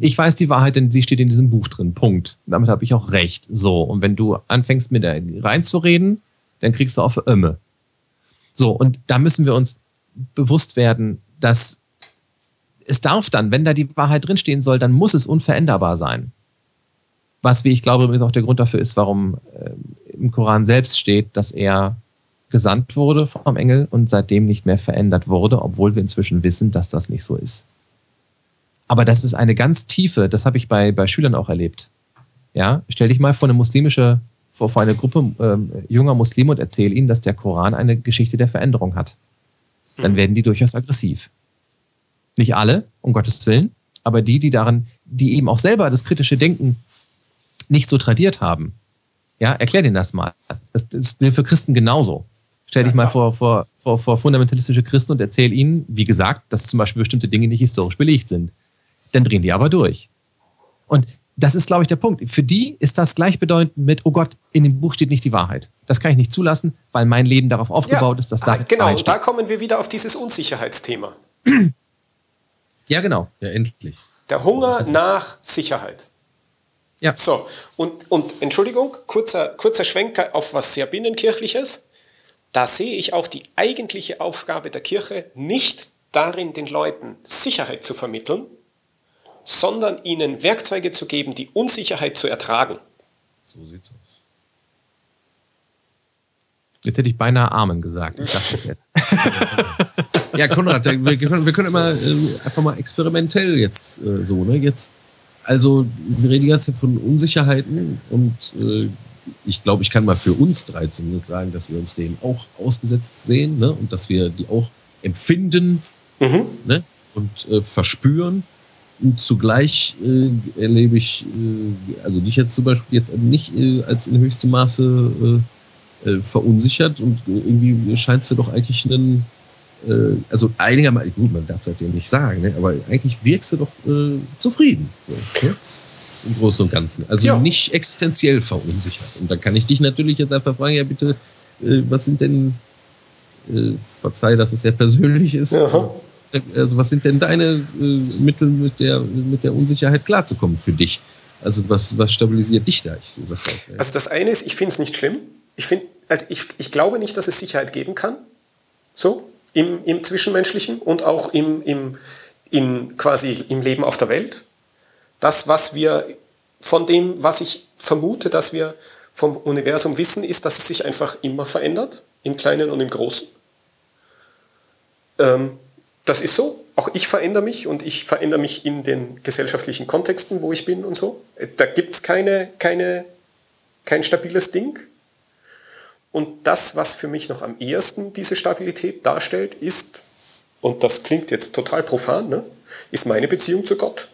Ich weiß die Wahrheit, denn sie steht in diesem Buch drin. Punkt. Damit habe ich auch recht. So. Und wenn du anfängst, mit der reinzureden, dann kriegst du auch für Ömme. So. Und da müssen wir uns bewusst werden, dass es darf dann, wenn da die Wahrheit drinstehen soll, dann muss es unveränderbar sein. Was, wie ich glaube, übrigens auch der Grund dafür ist, warum äh, im Koran selbst steht, dass er gesandt wurde vom Engel und seitdem nicht mehr verändert wurde, obwohl wir inzwischen wissen, dass das nicht so ist. Aber das ist eine ganz tiefe, das habe ich bei, bei Schülern auch erlebt. Ja, stell dich mal vor eine muslimische, vor, vor eine Gruppe ähm, junger Muslime und erzähl ihnen, dass der Koran eine Geschichte der Veränderung hat. Dann mhm. werden die durchaus aggressiv. Nicht alle, um Gottes Willen, aber die, die daran, die eben auch selber das kritische Denken nicht so tradiert haben. Ja, erklär denen das mal. Das, das gilt für Christen genauso. Stell dich ja, mal vor, vor, vor, vor fundamentalistische Christen und erzähl ihnen, wie gesagt, dass zum Beispiel bestimmte Dinge nicht historisch belegt sind dann drehen die aber durch. Und das ist, glaube ich, der Punkt. Für die ist das gleichbedeutend mit, oh Gott, in dem Buch steht nicht die Wahrheit. Das kann ich nicht zulassen, weil mein Leben darauf aufgebaut ja, ist, dass da. Genau, und da kommen wir wieder auf dieses Unsicherheitsthema. [clears throat] Ja, genau. Ja, endlich. Der Hunger nach Sicherheit. Ja. So, und, und Entschuldigung, kurzer, kurzer Schwenker auf was sehr Binnenkirchliches. Da sehe ich auch die eigentliche Aufgabe der Kirche nicht darin, den Leuten Sicherheit zu vermitteln, sondern ihnen Werkzeuge zu geben, die Unsicherheit zu ertragen. So sieht's aus. Jetzt hätte ich beinahe Amen gesagt. [laughs] ja, Konrad, wir können, wir können immer äh, einfach mal experimentell jetzt äh, so, ne? Jetzt, also wir reden jetzt von Unsicherheiten und äh, ich glaube, ich kann mal für uns drei zumindest sagen, dass wir uns denen auch ausgesetzt sehen ne? und dass wir die auch empfinden mhm. ne? und äh, verspüren. Und zugleich äh, erlebe ich, äh, also dich jetzt zum Beispiel jetzt nicht als in höchstem Maße äh, äh, verunsichert und irgendwie scheinst du doch eigentlich einen, äh, also einigermaßen, gut, man darf das ja nicht sagen, ne, aber eigentlich wirkst du doch äh, zufrieden. So, ne? Im Großen und Ganzen. Also ja. nicht existenziell verunsichert. Und dann kann ich dich natürlich jetzt einfach fragen, ja bitte, äh, was sind denn, äh, verzeih, dass es sehr persönlich ist, ja also was sind denn deine äh, Mittel, mit der, mit der Unsicherheit klarzukommen für dich? Also was, was stabilisiert dich da? Ich sag mal, Also das eine ist, ich finde es nicht schlimm. Ich, find, also ich, ich glaube nicht, dass es Sicherheit geben kann. So, im, im Zwischenmenschlichen und auch im, im, in, quasi im Leben auf der Welt. Das, was wir von dem, was ich vermute, dass wir vom Universum wissen, ist, dass es sich einfach immer verändert, im Kleinen und im Großen. Ähm, das ist so. Auch ich verändere mich und ich verändere mich in den gesellschaftlichen Kontexten, wo ich bin und so. Da gibt es keine, keine, kein stabiles Ding. Und das, was für mich noch am ehesten diese Stabilität darstellt, ist, und das klingt jetzt total profan, ne, ist meine Beziehung zu Gott.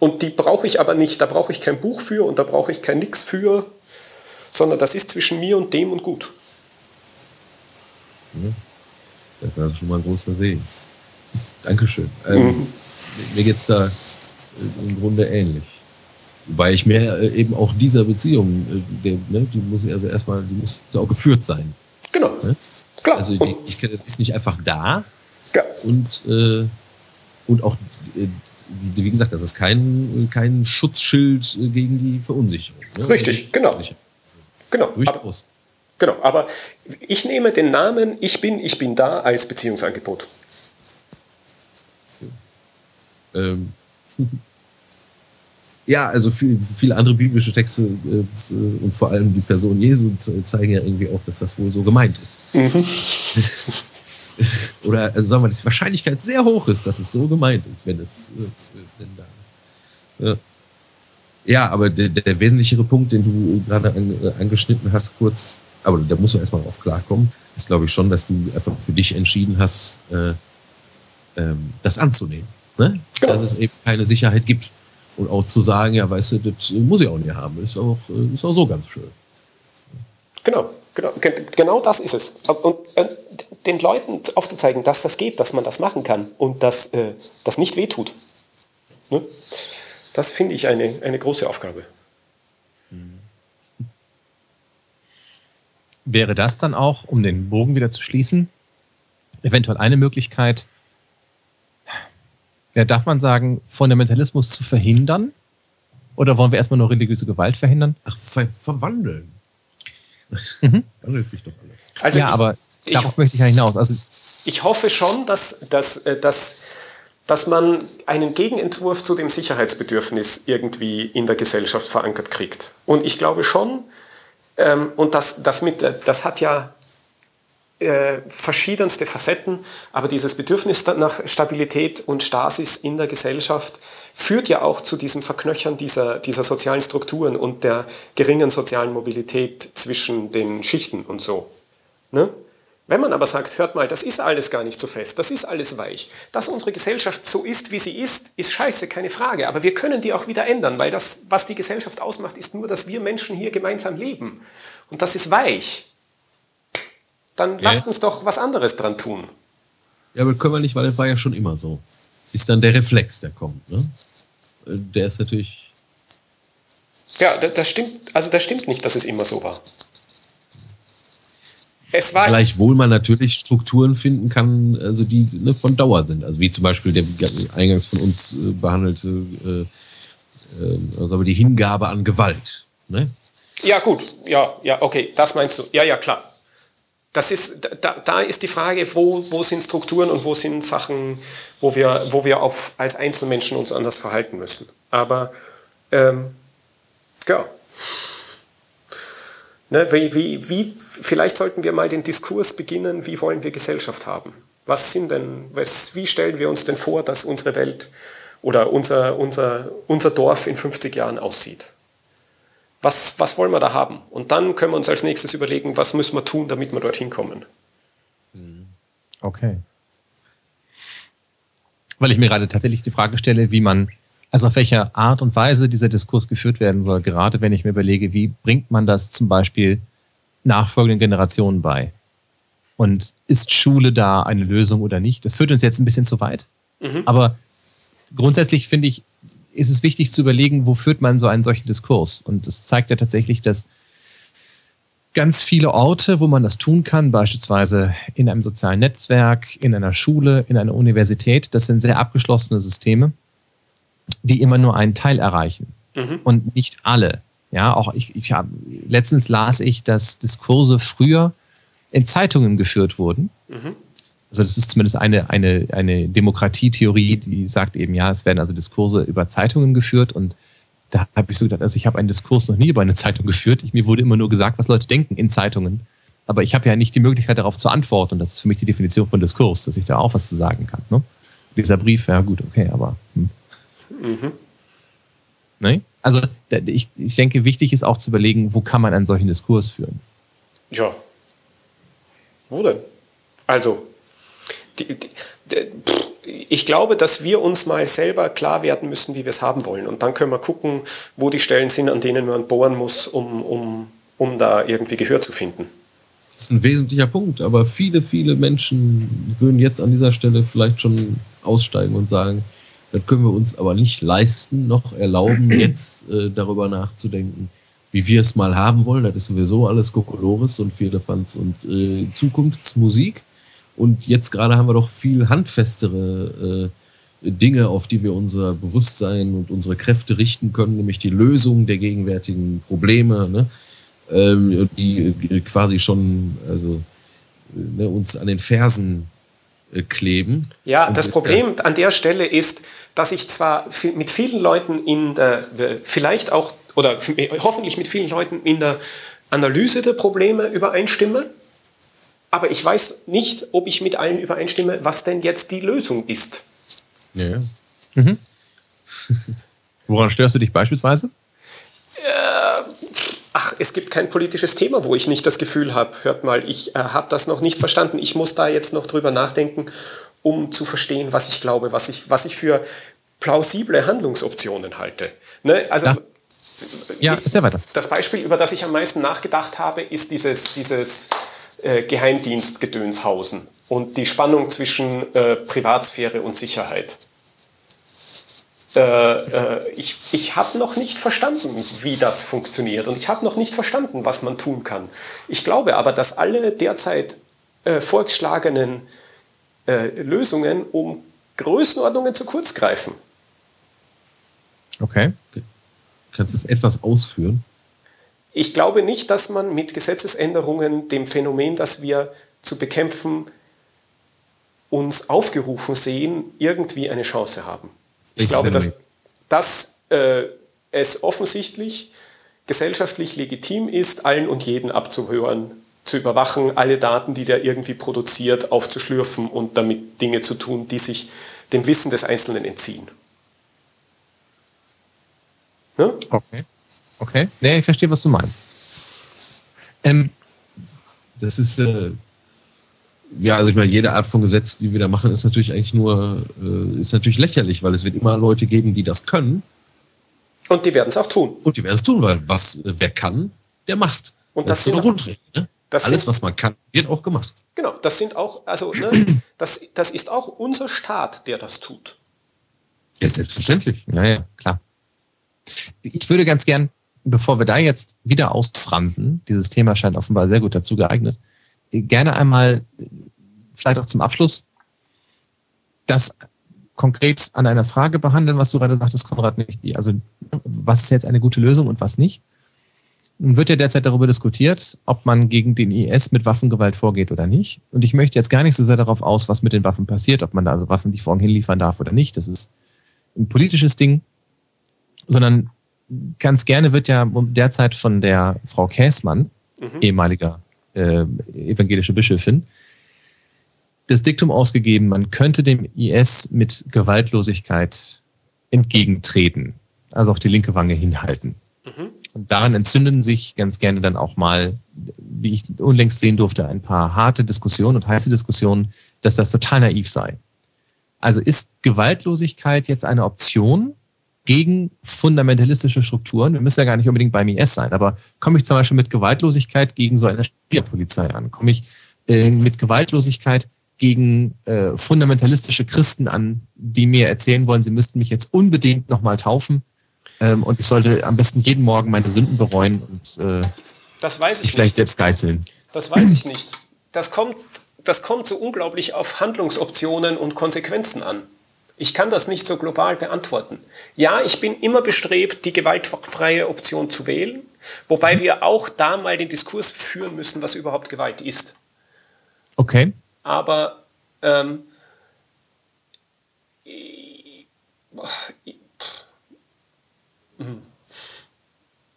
Und die brauche ich aber nicht, da brauche ich kein Buch für und da brauche ich kein Nix für, sondern das ist zwischen mir und dem und gut. Mhm. Das ist also schon mal ein großer Segen. Dankeschön. Ähm, mhm. Mir geht es da im Grunde ähnlich. Wobei ich mir äh, eben auch dieser Beziehung, äh, der, ne, die muss also erstmal, die muss auch geführt sein. Genau. Ne? Klar. Also die, ich kenne, ist nicht einfach da. Ja. Und, äh, und auch, äh, wie gesagt, das ist kein, kein Schutzschild gegen die Verunsicherung. Ne? Richtig, genau. Genau. Durchaus. Genau, aber ich nehme den Namen Ich bin, ich bin da als Beziehungsangebot. Ähm. [laughs] Ja, also viel, viele andere biblische Texte äh, und vor allem die Person Jesu zeigen ja irgendwie auch, dass das wohl so gemeint ist. Mhm. [laughs] Oder also sagen wir, dass die Wahrscheinlichkeit sehr hoch ist, dass es so gemeint ist, wenn es äh, wenn da. Ja. ja, aber der, der wesentlichere Punkt, den du gerade an, angeschnitten hast, kurz, aber da muss man erstmal drauf klarkommen, ist, glaube ich, schon, dass du einfach für dich entschieden hast, äh, ähm, das anzunehmen. Ne? Genau. Dass es eben keine Sicherheit gibt. Und auch zu sagen, ja, weißt du, das muss ich auch nicht haben, ist auch, äh, ist auch so ganz schön. Genau, genau, genau das ist es. Und äh, den Leuten aufzuzeigen, dass das geht, dass man das machen kann und dass äh, das nicht wehtut. Ne? Das finde ich eine, eine große Aufgabe. Wäre das dann auch, um den Bogen wieder zu schließen, eventuell eine Möglichkeit, ja, darf man sagen, Fundamentalismus zu verhindern? Oder wollen wir erstmal nur religiöse Gewalt verhindern? Ach, ver verwandeln. Mhm. Wandelt sich doch alles. Also ja, ich, aber darauf ich, möchte ich ja hinaus. Also, ich hoffe schon, dass, dass, äh, dass, dass man einen Gegenentwurf zu dem Sicherheitsbedürfnis irgendwie in der Gesellschaft verankert kriegt. Und ich glaube schon, ähm, und das, das, mit, das hat ja äh, verschiedenste Facetten, aber dieses Bedürfnis nach Stabilität und Stasis in der Gesellschaft führt ja auch zu diesem Verknöchern dieser, dieser sozialen Strukturen und der geringen sozialen Mobilität zwischen den Schichten und so. Ne? Wenn man aber sagt, hört mal, das ist alles gar nicht so fest, das ist alles weich, dass unsere Gesellschaft so ist, wie sie ist, ist scheiße, keine Frage, aber wir können die auch wieder ändern, weil das, was die Gesellschaft ausmacht, ist nur, dass wir Menschen hier gemeinsam leben. Und das ist weich. Dann okay. lasst uns doch was anderes dran tun. Ja, aber können wir nicht, weil das war ja schon immer so. Ist dann der Reflex, der kommt. Ne? Äh, der ist natürlich. Ja, das, das stimmt. Also das stimmt nicht, dass es immer so war. Es war Gleichwohl man natürlich Strukturen finden kann, also die ne, von Dauer sind. Also wie zum Beispiel der eingangs von uns äh, behandelte, äh, äh, also die Hingabe an Gewalt. Ne? Ja, gut, ja, ja, okay, das meinst du. Ja, ja, klar. Das ist, da, da ist die Frage, wo, wo sind Strukturen und wo sind Sachen, wo wir, wo wir auf, als Einzelmenschen uns anders verhalten müssen. Aber ähm, ja. Ne, wie, wie, wie, vielleicht sollten wir mal den Diskurs beginnen, wie wollen wir Gesellschaft haben? Was sind denn, was, wie stellen wir uns denn vor, dass unsere Welt oder unser, unser, unser Dorf in 50 Jahren aussieht? Was, was wollen wir da haben? Und dann können wir uns als nächstes überlegen, was müssen wir tun, damit wir dorthin kommen. Okay. Weil ich mir gerade tatsächlich die Frage stelle, wie man, also auf welcher Art und Weise dieser Diskurs geführt werden soll, gerade wenn ich mir überlege, wie bringt man das zum Beispiel nachfolgenden Generationen bei? Und ist Schule da eine Lösung oder nicht? Das führt uns jetzt ein bisschen zu weit. Mhm. Aber grundsätzlich finde ich, ist es wichtig zu überlegen, wo führt man so einen solchen Diskurs? Und es zeigt ja tatsächlich, dass ganz viele Orte, wo man das tun kann, beispielsweise in einem sozialen Netzwerk, in einer Schule, in einer Universität, das sind sehr abgeschlossene Systeme, die immer nur einen Teil erreichen mhm. und nicht alle. Ja, auch ich, ich hab, letztens las ich, dass Diskurse früher in Zeitungen geführt wurden. Mhm also das ist zumindest eine, eine, eine Demokratietheorie, die sagt eben, ja, es werden also Diskurse über Zeitungen geführt und da habe ich so gedacht, also ich habe einen Diskurs noch nie über eine Zeitung geführt. Ich, mir wurde immer nur gesagt, was Leute denken in Zeitungen. Aber ich habe ja nicht die Möglichkeit, darauf zu antworten. Und das ist für mich die Definition von Diskurs, dass ich da auch was zu sagen kann. Ne? Dieser Brief, ja gut, okay, aber. Hm. Mhm. Ne? Also ich, ich denke, wichtig ist auch zu überlegen, wo kann man einen solchen Diskurs führen. Ja. Wo denn? Also, die, die, ich glaube, dass wir uns mal selber klar werden müssen, wie wir es haben wollen. Und dann können wir gucken, wo die Stellen sind, an denen man bohren muss, um, um, um da irgendwie Gehör zu finden. Das ist ein wesentlicher Punkt, aber viele, viele Menschen würden jetzt an dieser Stelle vielleicht schon aussteigen und sagen, Das können wir uns aber nicht leisten, noch erlauben, [clears throat] jetzt äh, darüber nachzudenken, wie wir es mal haben wollen. Das ist sowieso alles Kokolores und Vierlefanz und äh, Zukunftsmusik. Und jetzt gerade haben wir doch viel handfestere äh, Dinge, auf die wir unser Bewusstsein und unsere Kräfte richten können, nämlich die Lösung der gegenwärtigen Probleme, ne? ähm, die quasi schon also, ne, uns an den Fersen äh, kleben. Ja, das Problem an der Stelle ist, dass ich zwar mit vielen Leuten in der, vielleicht auch, oder hoffentlich mit vielen Leuten in der Analyse der Probleme übereinstimme, aber ich weiß nicht, ob ich mit allen übereinstimme, was denn jetzt die Lösung ist. Ja. ja. Mhm. [laughs] Woran störst du dich beispielsweise? Äh, ach, es gibt kein politisches Thema, wo ich nicht das Gefühl habe, hört mal, ich äh, habe das noch nicht verstanden. Ich muss da jetzt noch drüber nachdenken, um zu verstehen, was ich glaube, was ich, was ich für plausible Handlungsoptionen halte. Ne? Also, ja. Ja, sehr weiter. Das Beispiel, über das ich am meisten nachgedacht habe, ist dieses, dieses äh, Geheimdienstgedönshausen und die Spannung zwischen äh, Privatsphäre und Sicherheit. Äh, äh ich ich habe noch nicht verstanden, wie das funktioniert und ich habe noch nicht verstanden, was man tun kann. Ich glaube aber, dass alle derzeit äh, vorgeschlagenen Lösungen um Größenordnungen zu kurz greifen. Okay. Kannst du es etwas ausführen? Ich glaube nicht, dass man mit Gesetzesänderungen dem Phänomen, das wir zu bekämpfen, uns aufgerufen sehen, irgendwie eine Chance haben. Ich, ich glaube, dass, dass äh, es offensichtlich gesellschaftlich legitim ist, allen und jeden abzuhören, zu überwachen, alle Daten, die der irgendwie produziert, aufzuschlürfen und damit Dinge zu tun, die sich dem Wissen des Einzelnen entziehen. Ne? Okay. Okay. Nee, ich verstehe, was du meinst. Ähm, das ist, äh, ja, also ich meine, jede Art von Gesetz, die wir da machen, ist natürlich eigentlich nur, äh, ist natürlich lächerlich, weil es wird immer Leute geben, die das können. Und die werden es auch tun. Und die werden es tun, weil was, äh, wer kann, der macht. Und das, das ist eine Grundregel. Ne? Alles, sind, was man kann, wird auch gemacht. Genau, das sind auch, also ne, [clears throat] das, das ist auch unser Staat, der das tut. Ja, selbstverständlich. Naja, klar. Ich würde ganz gern bevor wir da jetzt wieder ausfransen, dieses Thema scheint offenbar sehr gut dazu geeignet, gerne einmal, vielleicht auch zum Abschluss, das konkret an einer Frage behandeln, was du gerade sagtest, Konrad, nicht. Also, was ist jetzt eine gute Lösung und was nicht? Nun wird ja derzeit darüber diskutiert, ob man gegen den IS mit Waffengewalt vorgeht oder nicht. Und ich möchte jetzt gar nicht so sehr darauf aus, was mit den Waffen passiert, ob man da also Waffenlieferungen hinliefern darf oder nicht. Das ist ein politisches Ding, sondern ganz gerne wird ja derzeit von der Frau Käßmann, mhm. ehemaliger äh, evangelische Bischöfin, das Diktum ausgegeben, man könnte dem IS mit Gewaltlosigkeit entgegentreten, also auch die linke Wange hinhalten. Mhm. Und daran entzünden sich ganz gerne dann auch mal, wie ich unlängst sehen durfte, ein paar harte Diskussionen und heiße Diskussionen, dass das total naiv sei. Also ist Gewaltlosigkeit jetzt eine Option gegen fundamentalistische Strukturen. Wir müssen ja gar nicht unbedingt beim IS sein, aber komme ich zum Beispiel mit Gewaltlosigkeit gegen so eine Stierpolizei an? Komme ich äh, mit Gewaltlosigkeit gegen äh, fundamentalistische Christen an, die mir erzählen wollen, sie müssten mich jetzt unbedingt nochmal taufen ähm, und ich sollte am besten jeden Morgen meine Sünden bereuen und äh, das weiß ich vielleicht nicht. selbst geißeln. Das weiß ich nicht. Das kommt, das kommt so unglaublich auf Handlungsoptionen und Konsequenzen an. Ich kann das nicht so global beantworten. Ja, ich bin immer bestrebt, die gewaltfreie Option zu wählen, wobei wir auch da mal den Diskurs führen müssen, was überhaupt Gewalt ist. Okay. Aber ähm,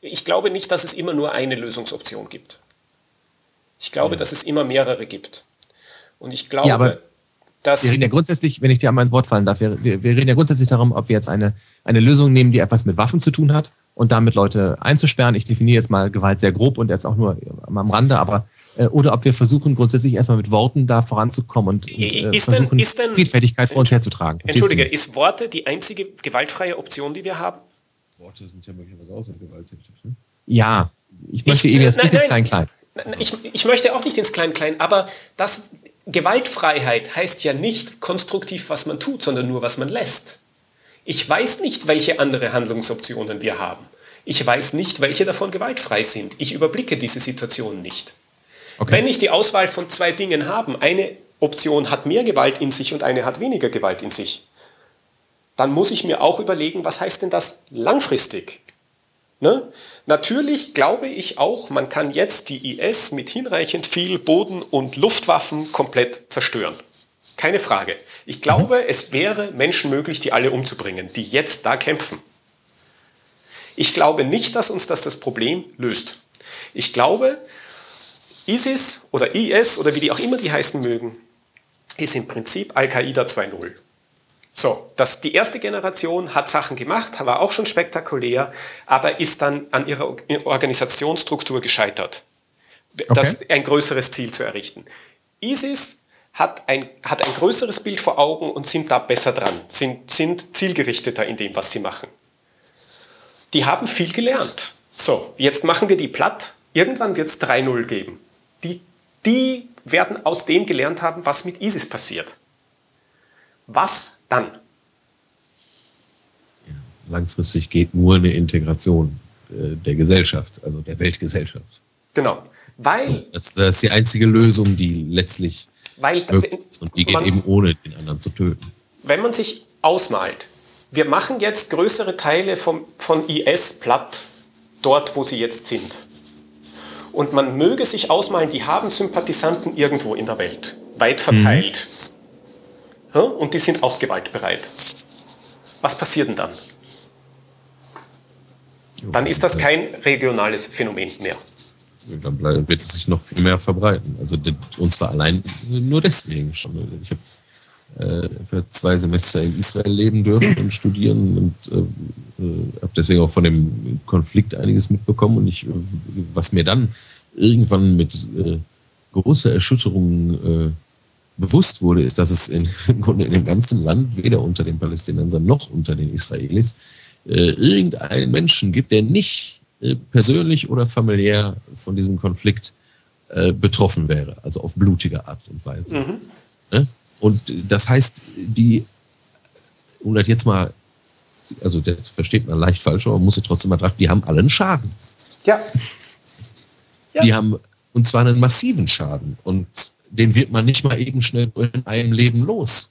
ich glaube nicht, dass es immer nur eine Lösungsoption gibt. Ich glaube, ja. dass es immer mehrere gibt. Und ich glaube, ja, das wir reden ja grundsätzlich, wenn ich dir einmal ins Wort fallen darf, wir, wir, wir, reden ja grundsätzlich darum, ob wir jetzt eine, eine Lösung nehmen, die etwas mit Waffen zu tun hat und damit Leute einzusperren. Ich definiere jetzt mal Gewalt sehr grob und jetzt auch nur am Rande, aber äh, oder ob wir versuchen, grundsätzlich erstmal mit Worten da voranzukommen und, und äh, versuchen, denn, denn, Friedfertigkeit vor uns herzutragen. Entschuldige, ist Worte die einzige gewaltfreie Option, die wir haben? Worte sind ja möglicherweise auch sehr gewalttätig. Ne? Ja, ich möchte eben jetzt nicht ins Klein-Klein. Ich, ich möchte auch nicht ins Klein-Klein, aber das, Gewaltfreiheit heißt ja nicht konstruktiv, was man tut, sondern nur, was man lässt. Ich weiß nicht, welche andere Handlungsoptionen wir haben. Ich weiß nicht, welche davon gewaltfrei sind. Ich überblicke diese Situation nicht. Okay. Wenn ich die Auswahl von zwei Dingen habe, eine Option hat mehr Gewalt in sich und eine hat weniger Gewalt in sich, dann muss ich mir auch überlegen, was heißt denn das langfristig? Ne? Natürlich glaube ich auch, man kann jetzt die IS mit hinreichend viel Boden- und Luftwaffen komplett zerstören. Keine Frage. Ich glaube, es wäre Menschen möglich, die alle umzubringen, die jetzt da kämpfen. Ich glaube nicht, dass uns das das Problem löst. Ich glaube, ISIS oder IS oder wie die auch immer die heißen mögen, ist im Prinzip Al-Qaida 2.0. So, das, die erste Generation hat Sachen gemacht, war auch schon spektakulär, aber ist dann an ihrer Organisationsstruktur gescheitert, okay. das, ein größeres Ziel zu errichten. ISIS hat ein, hat ein größeres Bild vor Augen und sind da besser dran, sind, sind zielgerichteter in dem, was sie machen. Die haben viel gelernt. So, jetzt machen wir die platt. Irgendwann wird es 3-0 geben. Die, die werden aus dem gelernt haben, was mit ISIS passiert. Was dann? Langfristig geht nur eine Integration äh, der Gesellschaft, also der Weltgesellschaft. Genau. Weil. Das, das ist die einzige Lösung, die letztlich weil, möglich ist. Und die geht man, eben ohne den anderen zu töten. Wenn man sich ausmalt, wir machen jetzt größere Teile vom, von IS platt, dort wo sie jetzt sind. Und man möge sich ausmalen, die haben Sympathisanten irgendwo in der Welt, weit verteilt. Mhm und die sind auch gewaltbereit. Was passiert denn dann? Dann ist das kein regionales Phänomen mehr. Dann wird es sich noch viel mehr verbreiten. Also und zwar allein nur deswegen schon. Ich habe äh, für zwei Semester in Israel leben dürfen und studieren und äh, äh habe deswegen auch von dem Konflikt einiges mitbekommen. Und ich, was mir dann irgendwann mit äh, großer Erschütterung äh, bewusst wurde, ist, dass es in, [laughs] im Grunde in dem ganzen Land, weder unter den Palästinensern noch unter den Israelis, äh, irgendeinen Menschen gibt, der nicht äh, persönlich oder familiär von diesem Konflikt äh, betroffen wäre, also auf blutige Art und Weise. Mhm. Ne? Und das heißt, die, um das jetzt mal, also das versteht man leicht falsch, aber man muss ja trotzdem mal drauf, die haben alle einen Schaden. Ja. ja. Die haben, und zwar einen massiven Schaden. Und den wird man nicht mal eben schnell in einem Leben los.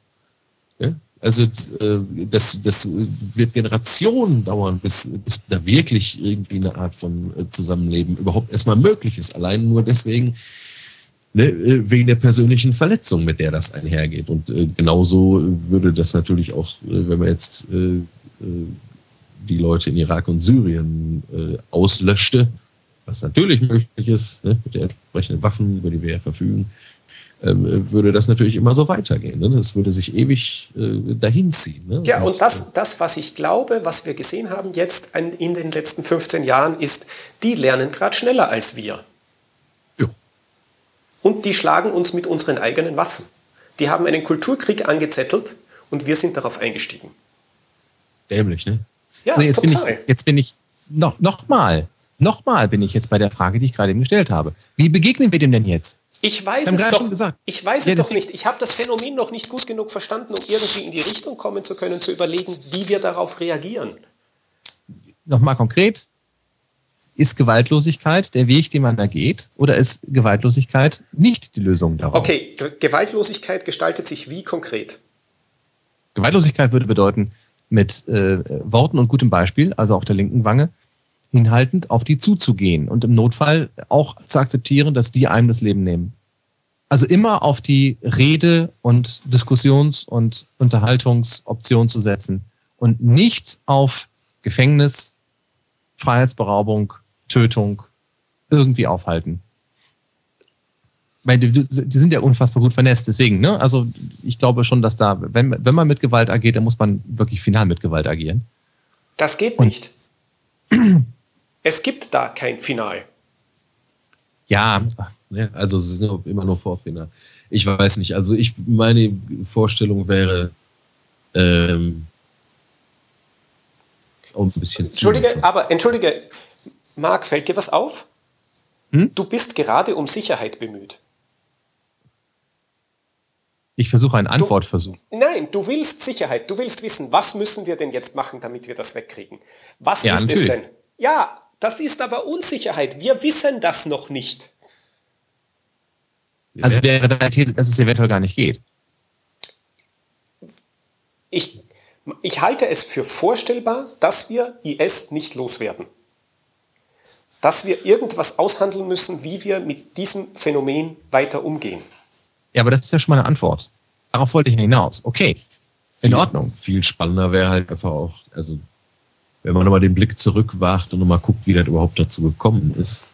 Also äh, das, das wird Generationen dauern, bis, bis da wirklich irgendwie eine Art von äh, Zusammenleben überhaupt erstmal möglich ist. Allein nur deswegen, ne, äh, wegen der persönlichen Verletzung, mit der das einhergeht. Und genauso würde das natürlich auch, wenn man jetzt die Leute in Irak und Syrien auslöschte, was natürlich möglich ist, ne, mit den entsprechenden Waffen, über die wir ja verfügen, würde das natürlich immer so weitergehen. Ne? Das würde sich ewig äh, dahin ziehen. Ne? Ja, und das, das, was ich glaube, was wir gesehen haben jetzt in den letzten 15 Jahren, ist, die lernen gerade schneller als wir. Ja. Und die schlagen uns mit unseren eigenen Waffen. Die haben einen Kulturkrieg angezettelt und wir sind darauf eingestiegen. Dämlich, ne? Ja, also jetzt total. Bin ich, jetzt bin ich noch, noch mal, noch mal bin ich jetzt bei der Frage, die ich gerade eben gestellt habe. Wie begegnen wir dem denn jetzt? Ich weiß es doch. Ich weiß es doch nicht. Ich habe das Phänomen noch nicht gut genug verstanden, um irgendwie in die Richtung kommen zu können, zu überlegen, wie wir darauf reagieren. Nochmal konkret. Ist Gewaltlosigkeit der Weg, den man da geht, oder ist Gewaltlosigkeit nicht die Lösung daraus? Okay, Gewaltlosigkeit gestaltet sich wie konkret? Gewaltlosigkeit würde bedeuten, mit äh, Worten und gutem Beispiel, also auf der linken Wange, hinhaltend auf die zuzugehen und im Notfall auch zu akzeptieren, dass die einem das Leben nehmen. Also immer auf die Rede- und Diskussions- und Unterhaltungsoption zu setzen und nicht auf Gefängnis, Freiheitsberaubung, Tötung irgendwie aufhalten. Weil die, die sind ja unfassbar gut vernetzt, deswegen, ne? Also ich glaube schon, dass da, wenn, wenn man mit Gewalt agiert, dann muss man wirklich final mit Gewalt agieren. Das geht und nicht. [clears throat] Es gibt da kein Final. Ja, also es ist immer nur Vorfinal. Ich weiß nicht. Also ich meine Vorstellung wäre ähm, auch ein bisschen Entschuldige, aber entschuldige, Marc, fällt dir was auf? Hm? Du bist gerade um Sicherheit bemüht. Ich versuche einen Antwortversuch. nein, du willst Sicherheit. Du willst wissen, was müssen wir denn jetzt machen, damit wir das wegkriegen? Was Ja, ist natürlich. es denn? Ja, das ist aber Unsicherheit. Wir wissen das noch nicht. Also wäre deine These, dass es eventuell gar nicht geht. Ich, ich halte es für vorstellbar, dass wir IS nicht loswerden. Dass wir irgendwas aushandeln müssen, wie wir mit diesem Phänomen weiter umgehen. Ja, aber das ist ja schon mal eine Antwort. Darauf wollte ich hinaus. Okay, in Ordnung. Viel spannender wäre halt einfach auch, also wenn man nochmal den Blick zurückwacht und nochmal guckt, wie das überhaupt dazu gekommen ist.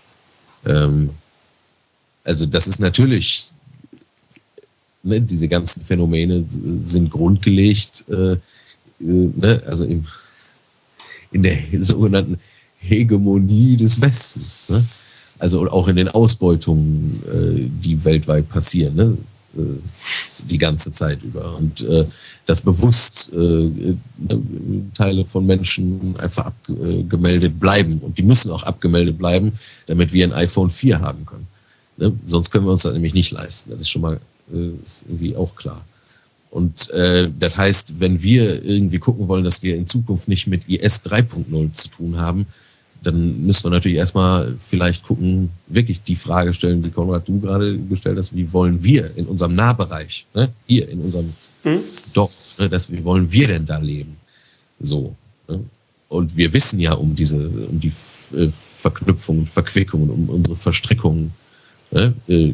Ähm, also das ist natürlich, ne, diese ganzen Phänomene sind grundgelegt, äh, äh, ne, also im, in der sogenannten Hegemonie des Westens. Ne? Also auch in den Ausbeutungen, äh, die weltweit passieren. Ne? die ganze Zeit über. Und äh, dass bewusst äh, äh, Teile von Menschen einfach abgemeldet bleiben. Und die müssen auch abgemeldet bleiben, damit wir ein iPhone 4 haben können. Ne? Sonst können wir uns das nämlich nicht leisten. Das ist schon mal äh, ist irgendwie auch klar. Und äh, das heißt, wenn wir irgendwie gucken wollen, dass wir in Zukunft nicht mit IS 3.0 zu tun haben, dann müssen wir natürlich erstmal vielleicht gucken, wirklich die Frage stellen, die Konrad du gerade gestellt hast, wie wollen wir in unserem Nahbereich, ne, hier in unserem Mhm. Dorf, ne, das, wie wollen wir denn da leben? So. Ne? Und wir wissen ja um diese, um die äh, Verknüpfungen, Verquickungen, um unsere Verstrickungen ne, äh,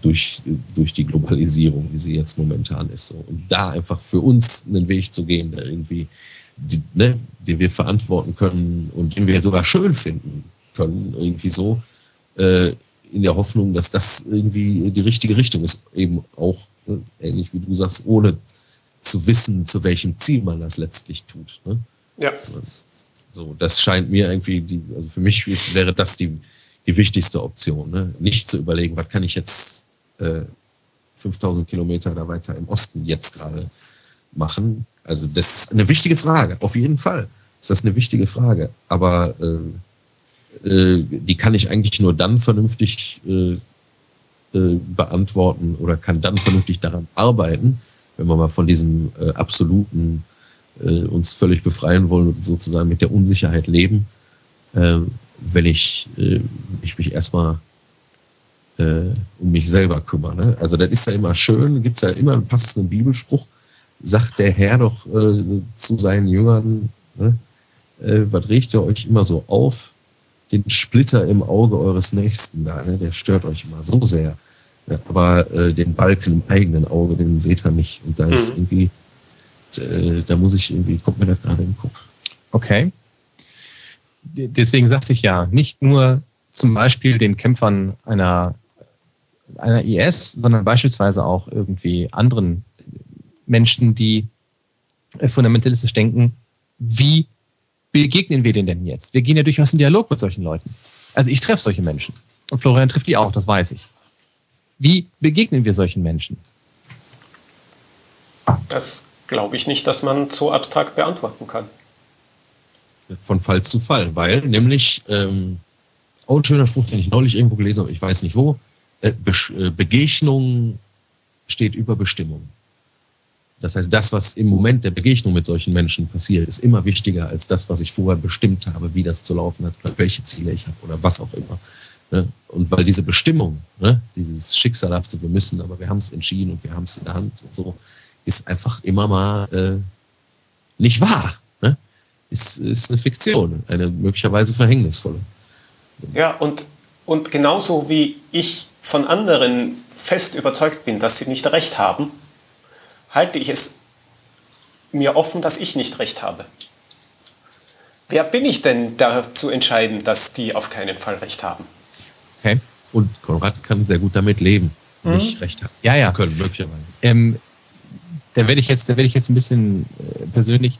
durch, durch die Globalisierung, wie sie jetzt momentan ist. So. Und da einfach für uns einen Weg zu gehen, der irgendwie, die, ne, den wir verantworten können und den wir sogar schön finden können, irgendwie so, äh, in der Hoffnung, dass das irgendwie die richtige Richtung ist, eben auch, ne, ähnlich wie du sagst, ohne zu wissen, zu welchem Ziel man das letztlich tut. Ne? Ja. So, das scheint mir irgendwie, die, also für mich ist, wäre das die, die wichtigste Option. Ne? Nicht zu überlegen, was kann ich jetzt äh, 5000 Kilometer da weiter im Osten jetzt gerade machen. Also das ist eine wichtige Frage, auf jeden Fall ist das eine wichtige Frage. Aber äh, äh, die kann ich eigentlich nur dann vernünftig äh, äh, beantworten oder kann dann vernünftig daran arbeiten, wenn wir mal von diesem äh, absoluten äh, uns völlig befreien wollen und sozusagen mit der Unsicherheit leben, äh, wenn ich, äh, ich mich erstmal äh, um mich selber kümmere. Ne? Also das ist ja immer schön, gibt es ja immer einen passenden Bibelspruch, sagt der Herr doch äh, zu seinen Jüngern, ne? äh, was regt ihr euch immer so auf? Den Splitter im Auge eures Nächsten da, ne? der stört euch immer so sehr. Ja, aber äh, den Balken im eigenen Auge, den seht ihr nicht. Und da ist Mhm. irgendwie, äh, da muss ich irgendwie, kommt mir das gerade im Kopf. Okay. Deswegen sagte ich ja, nicht nur zum Beispiel den Kämpfern einer, einer IS, sondern beispielsweise auch irgendwie anderen Menschen, die äh, fundamentalistisch denken, wie begegnen wir denen denn jetzt? Wir gehen ja durchaus in Dialog mit solchen Leuten. Also ich treffe solche Menschen. Und Florian trifft die auch, das weiß ich. Wie begegnen wir solchen Menschen? Das glaube ich nicht, dass man so abstrakt beantworten kann. Von Fall zu Fall, weil nämlich, ähm, auch ein schöner Spruch, den ich neulich irgendwo gelesen habe, ich weiß nicht wo, äh, Besch- äh, Begegnung steht über Bestimmung. Das heißt, das, was im Moment der Begegnung mit solchen Menschen passiert, ist immer wichtiger als das, was ich vorher bestimmt habe, wie das zu laufen hat oder welche Ziele ich habe oder was auch immer. Ne? Und weil diese Bestimmung, ne, dieses Schicksalhafte, wir müssen, aber wir haben es entschieden und wir haben es in der Hand und so, ist einfach immer mal äh, nicht wahr. Ne? Ist, ist eine Fiktion, eine möglicherweise verhängnisvolle. Ja, und, und genauso wie ich von anderen fest überzeugt bin, dass sie nicht recht haben, halte ich es mir offen, dass ich nicht recht habe. Wer bin ich denn, da zu entscheiden, dass die auf keinen Fall recht haben? Okay. Und Konrad kann sehr gut damit leben, nicht recht haben Ja, ja. zu können, möglicherweise. Ähm, da werde ich jetzt, da werde ich jetzt ein bisschen äh, persönlich.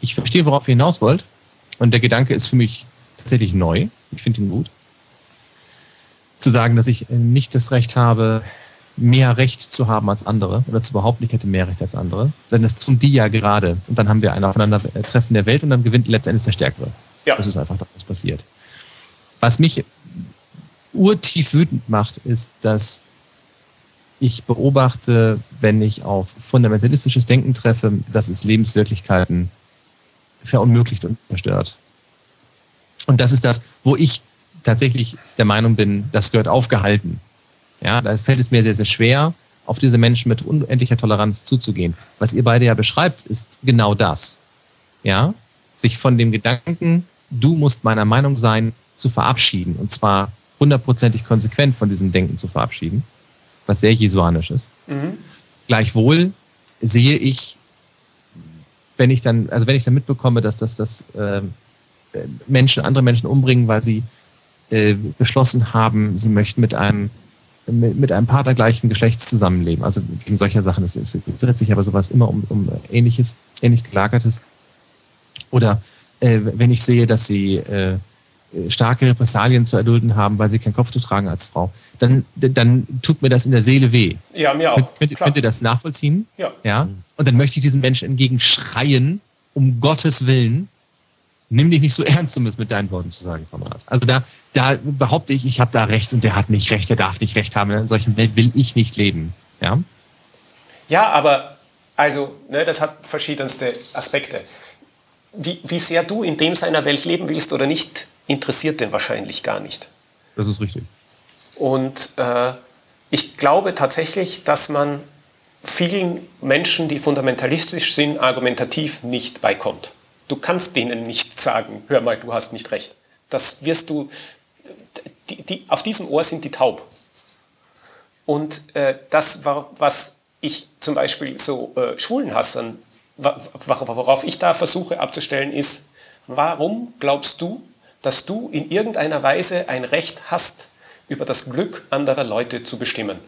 Ich verstehe, worauf ihr hinaus wollt. Und der Gedanke ist für mich tatsächlich neu. Ich finde ihn gut. Zu sagen, dass ich äh, nicht das Recht habe, mehr Recht zu haben als andere oder zu behaupten, ich hätte mehr Recht als andere. Denn das tun die ja gerade. Und dann haben wir ein Aufeinandertreffen der Welt und dann gewinnt letztendlich der Stärkere. Ja. Das ist einfach das, was passiert. Was mich urtief wütend macht, ist, dass ich beobachte, wenn ich auf fundamentalistisches Denken treffe, dass es Lebenswirklichkeiten verunmöglicht und zerstört. Und das ist das, wo ich tatsächlich der Meinung bin, das gehört aufgehalten. Ja, da fällt es mir sehr, sehr schwer, auf diese Menschen mit unendlicher Toleranz zuzugehen. Was ihr beide ja beschreibt, ist genau das. Ja, sich von dem Gedanken, du musst meiner Meinung sein, zu verabschieden. Und zwar hundertprozentig konsequent von diesem Denken zu verabschieden, was sehr jesuanisch ist. Mhm. Gleichwohl sehe ich, wenn ich dann, also wenn ich dann mitbekomme, dass das, das äh, Menschen, andere Menschen umbringen, weil sie äh, beschlossen haben, sie möchten mit einem mit, mit einem Partner gleichen Geschlechts zusammenleben. Also gegen solche Sachen, es, es dreht sich aber sowas immer um, um ähnliches, ähnlich gelagertes. Oder äh, wenn ich sehe, dass sie äh, starke Repressalien zu erdulden haben, weil sie kein Kopftuch tragen als Frau, dann, dann tut mir das in der Seele weh. Ja, mir auch. Könnt, könnt, könnt ihr das nachvollziehen? Ja. ja. Und dann möchte ich diesen Menschen entgegen schreien, um Gottes Willen, nimm dich nicht so ernst, um es mit deinen Worten zu sagen, Kamerad. Also da, da behaupte ich, ich habe da recht und der hat nicht recht, der darf nicht recht haben. In solchen Welt will ich nicht leben. Ja, ja aber also, ne, das hat verschiedenste Aspekte. Wie, wie sehr du in dem seiner Welt leben willst oder nicht, interessiert den wahrscheinlich gar nicht. Das ist richtig. Und äh, ich glaube tatsächlich, dass man vielen Menschen, die fundamentalistisch sind, argumentativ nicht beikommt. Du kannst denen nicht sagen, hör mal, du hast nicht recht. Das wirst du, die, die, auf diesem Ohr sind die taub. Und äh, das, was ich zum Beispiel so äh, Schwulenhassern, worauf ich da versuche abzustellen, ist, warum glaubst du, dass du in irgendeiner Weise ein Recht hast, über das Glück anderer Leute zu bestimmen?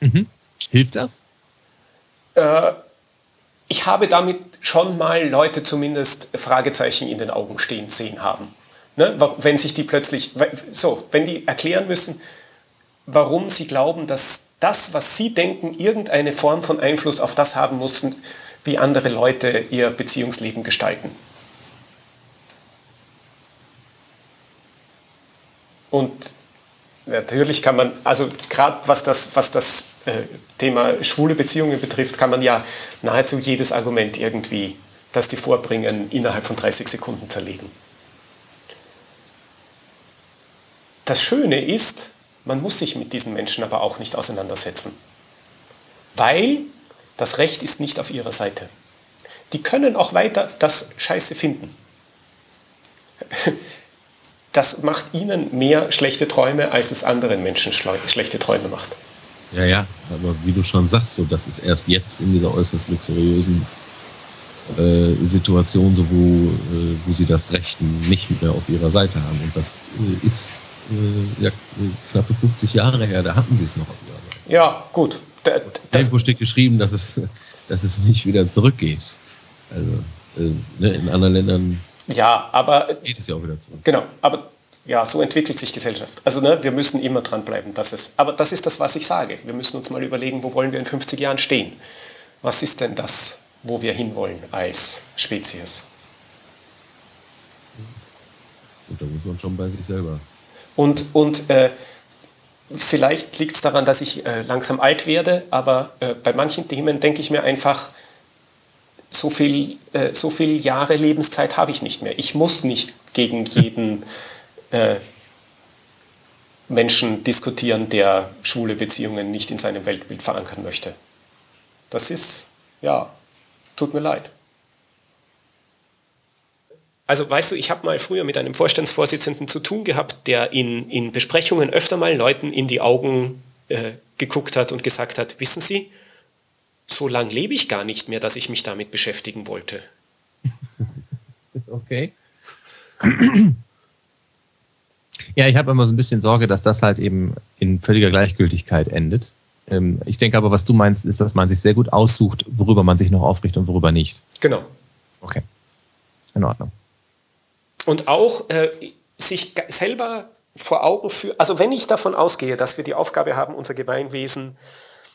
Mhm. Hilft das? Äh, ich habe damit schon mal Leute zumindest Fragezeichen in den Augen stehen sehen haben. Ne? Wenn sich die plötzlich, so, wenn die erklären müssen, warum sie glauben, dass das, was sie denken, irgendeine Form von Einfluss auf das haben muss, wie andere Leute ihr Beziehungsleben gestalten. Und natürlich kann man, also gerade was das, was das Thema schwule Beziehungen betrifft, kann man ja nahezu jedes Argument irgendwie, das die vorbringen, innerhalb von 30 Sekunden zerlegen. Das Schöne ist, man muss sich mit diesen Menschen aber auch nicht auseinandersetzen, weil das Recht ist nicht auf ihrer Seite. Die können auch weiter das Scheiße finden. Das macht ihnen mehr schlechte Träume, als es anderen Menschen schlechte Träume macht. Ja, ja, aber wie du schon sagst, so, das ist erst jetzt in dieser äußerst luxuriösen äh, Situation, so wo, äh, wo sie das Recht nicht mehr auf ihrer Seite haben. Und das äh, ist äh, ja, knappe 50 Jahre her, da hatten sie es noch auf ihrer Seite. Ja, gut. Da, Irgendwo steht geschrieben, dass es, [laughs] dass es nicht wieder zurückgeht. Also äh, ne, in anderen Ländern ja, aber, geht es ja auch wieder zurück. Genau, aber ja, so entwickelt sich Gesellschaft. Also ne, wir müssen immer dranbleiben. Dass es, aber das ist das, was ich sage. Wir müssen uns mal überlegen, wo wollen wir in 50 Jahren stehen? Was ist denn das, wo wir hinwollen als Spezies? Und da muss man schon bei sich selber. Und, und äh, vielleicht liegt es daran, dass ich äh, langsam alt werde, aber äh, bei manchen Themen denke ich mir einfach, so viel, äh, so viel Jahre Lebenszeit habe ich nicht mehr. Ich muss nicht gegen jeden äh, Menschen diskutieren, der schwule Beziehungen nicht in seinem Weltbild verankern möchte. Das ist, ja, tut mir leid. Also weißt du, ich habe mal früher mit einem Vorstandsvorsitzenden zu tun gehabt, der in, in Besprechungen öfter mal Leuten in die Augen äh, geguckt hat und gesagt hat, wissen Sie, so lange lebe ich gar nicht mehr, dass ich mich damit beschäftigen wollte. [laughs] Okay. [clears throat] Ja, ich habe immer so ein bisschen Sorge, dass das halt eben in völliger Gleichgültigkeit endet. Ähm, ich denke aber, was du meinst, ist, dass man sich sehr gut aussucht, worüber man sich noch aufricht und worüber nicht. Genau. Okay. In Ordnung. Und auch äh, sich selber vor Augen führen, also wenn ich davon ausgehe, dass wir die Aufgabe haben, unser Gemeinwesen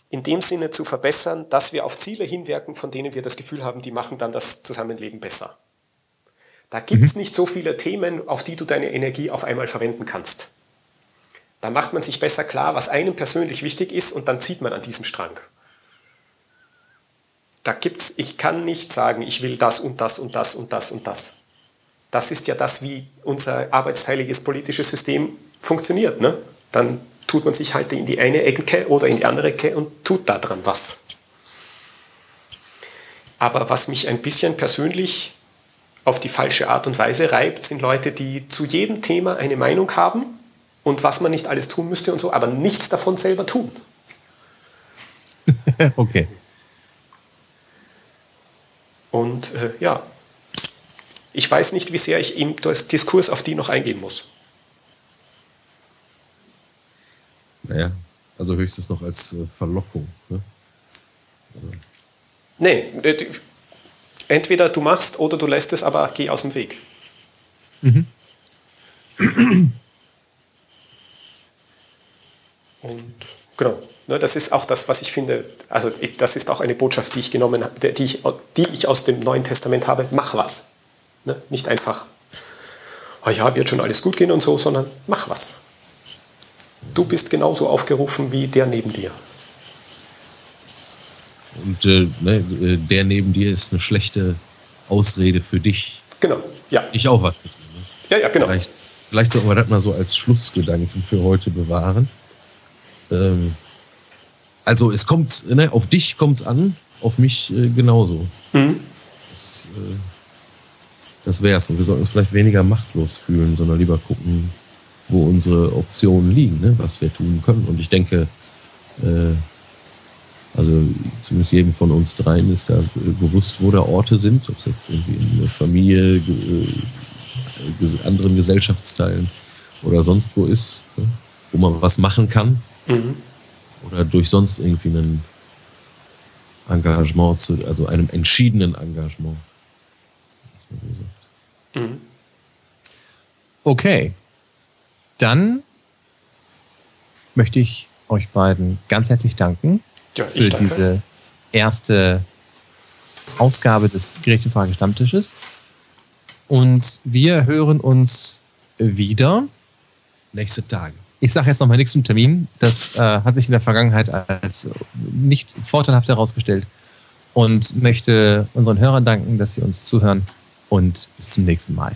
in dem Sinne zu verbessern, dass wir auf Ziele hinwirken, von denen wir das Gefühl haben, die machen dann das Zusammenleben besser. Da gibt es mhm. nicht so viele Themen, auf die du deine Energie auf einmal verwenden kannst. Da macht man sich besser klar, was einem persönlich wichtig ist und dann zieht man an diesem Strang. Da gibt's, ich kann nicht sagen, ich will das und das und das und das und das. Das ist ja das, wie unser arbeitsteiliges politisches System funktioniert. Ne? Dann tut man sich halt in die eine Ecke oder in die andere Ecke und tut daran was. Aber was mich ein bisschen persönlich auf die falsche Art und Weise reibt, sind Leute, die zu jedem Thema eine Meinung haben und was man nicht alles tun müsste und so, aber nichts davon selber tun. [laughs] okay. Und äh, ja, ich weiß nicht, wie sehr ich im Diskurs auf die noch eingehen muss. Naja, also höchstens noch als äh, Verlockung. Ne? Also. Nee, äh, entweder du machst oder du lässt es, aber geh aus dem Weg. Mhm. Und genau, ne, das ist auch das, was ich finde, also ich, das ist auch eine Botschaft, die ich genommen habe, die ich, die ich aus dem Neuen Testament habe, mach was. Ne? Nicht einfach, oh ja, wird schon alles gut gehen und so, sondern mach was. Du bist genauso aufgerufen wie der neben dir. Und äh, ne, äh, der neben dir ist eine schlechte Ausrede für dich. Genau, ja. Ich auch was. Ne? Ja, ja, genau. Vielleicht, vielleicht sollten wir das mal so als Schlussgedanken für heute bewahren. Ähm, also es kommt, ne, auf dich kommt es an, auf mich äh, genauso. Mhm. Das, äh, das wär's. Und wir sollten uns vielleicht weniger machtlos fühlen, sondern lieber gucken, wo unsere Optionen liegen, ne, was wir tun können. Und ich denke, äh, also zumindest jedem von uns dreien ist da bewusst, wo da Orte sind, ob es jetzt irgendwie in der Familie, äh, anderen Gesellschaftsteilen oder sonst wo ist, ne, wo man was machen kann. Mhm. Oder durch sonst irgendwie ein Engagement, zu, also einem entschiedenen Engagement. Mhm. Okay. Dann möchte ich euch beiden ganz herzlich danken ja, für danke. diese erste Ausgabe des Gretchenfrage Stammtisches. Und wir hören uns wieder nächste Tage ich sage jetzt noch mal nichts zum Termin. Das äh, hat sich in der Vergangenheit als nicht vorteilhaft herausgestellt und möchte unseren Hörern danken, dass sie uns zuhören und bis zum nächsten Mal.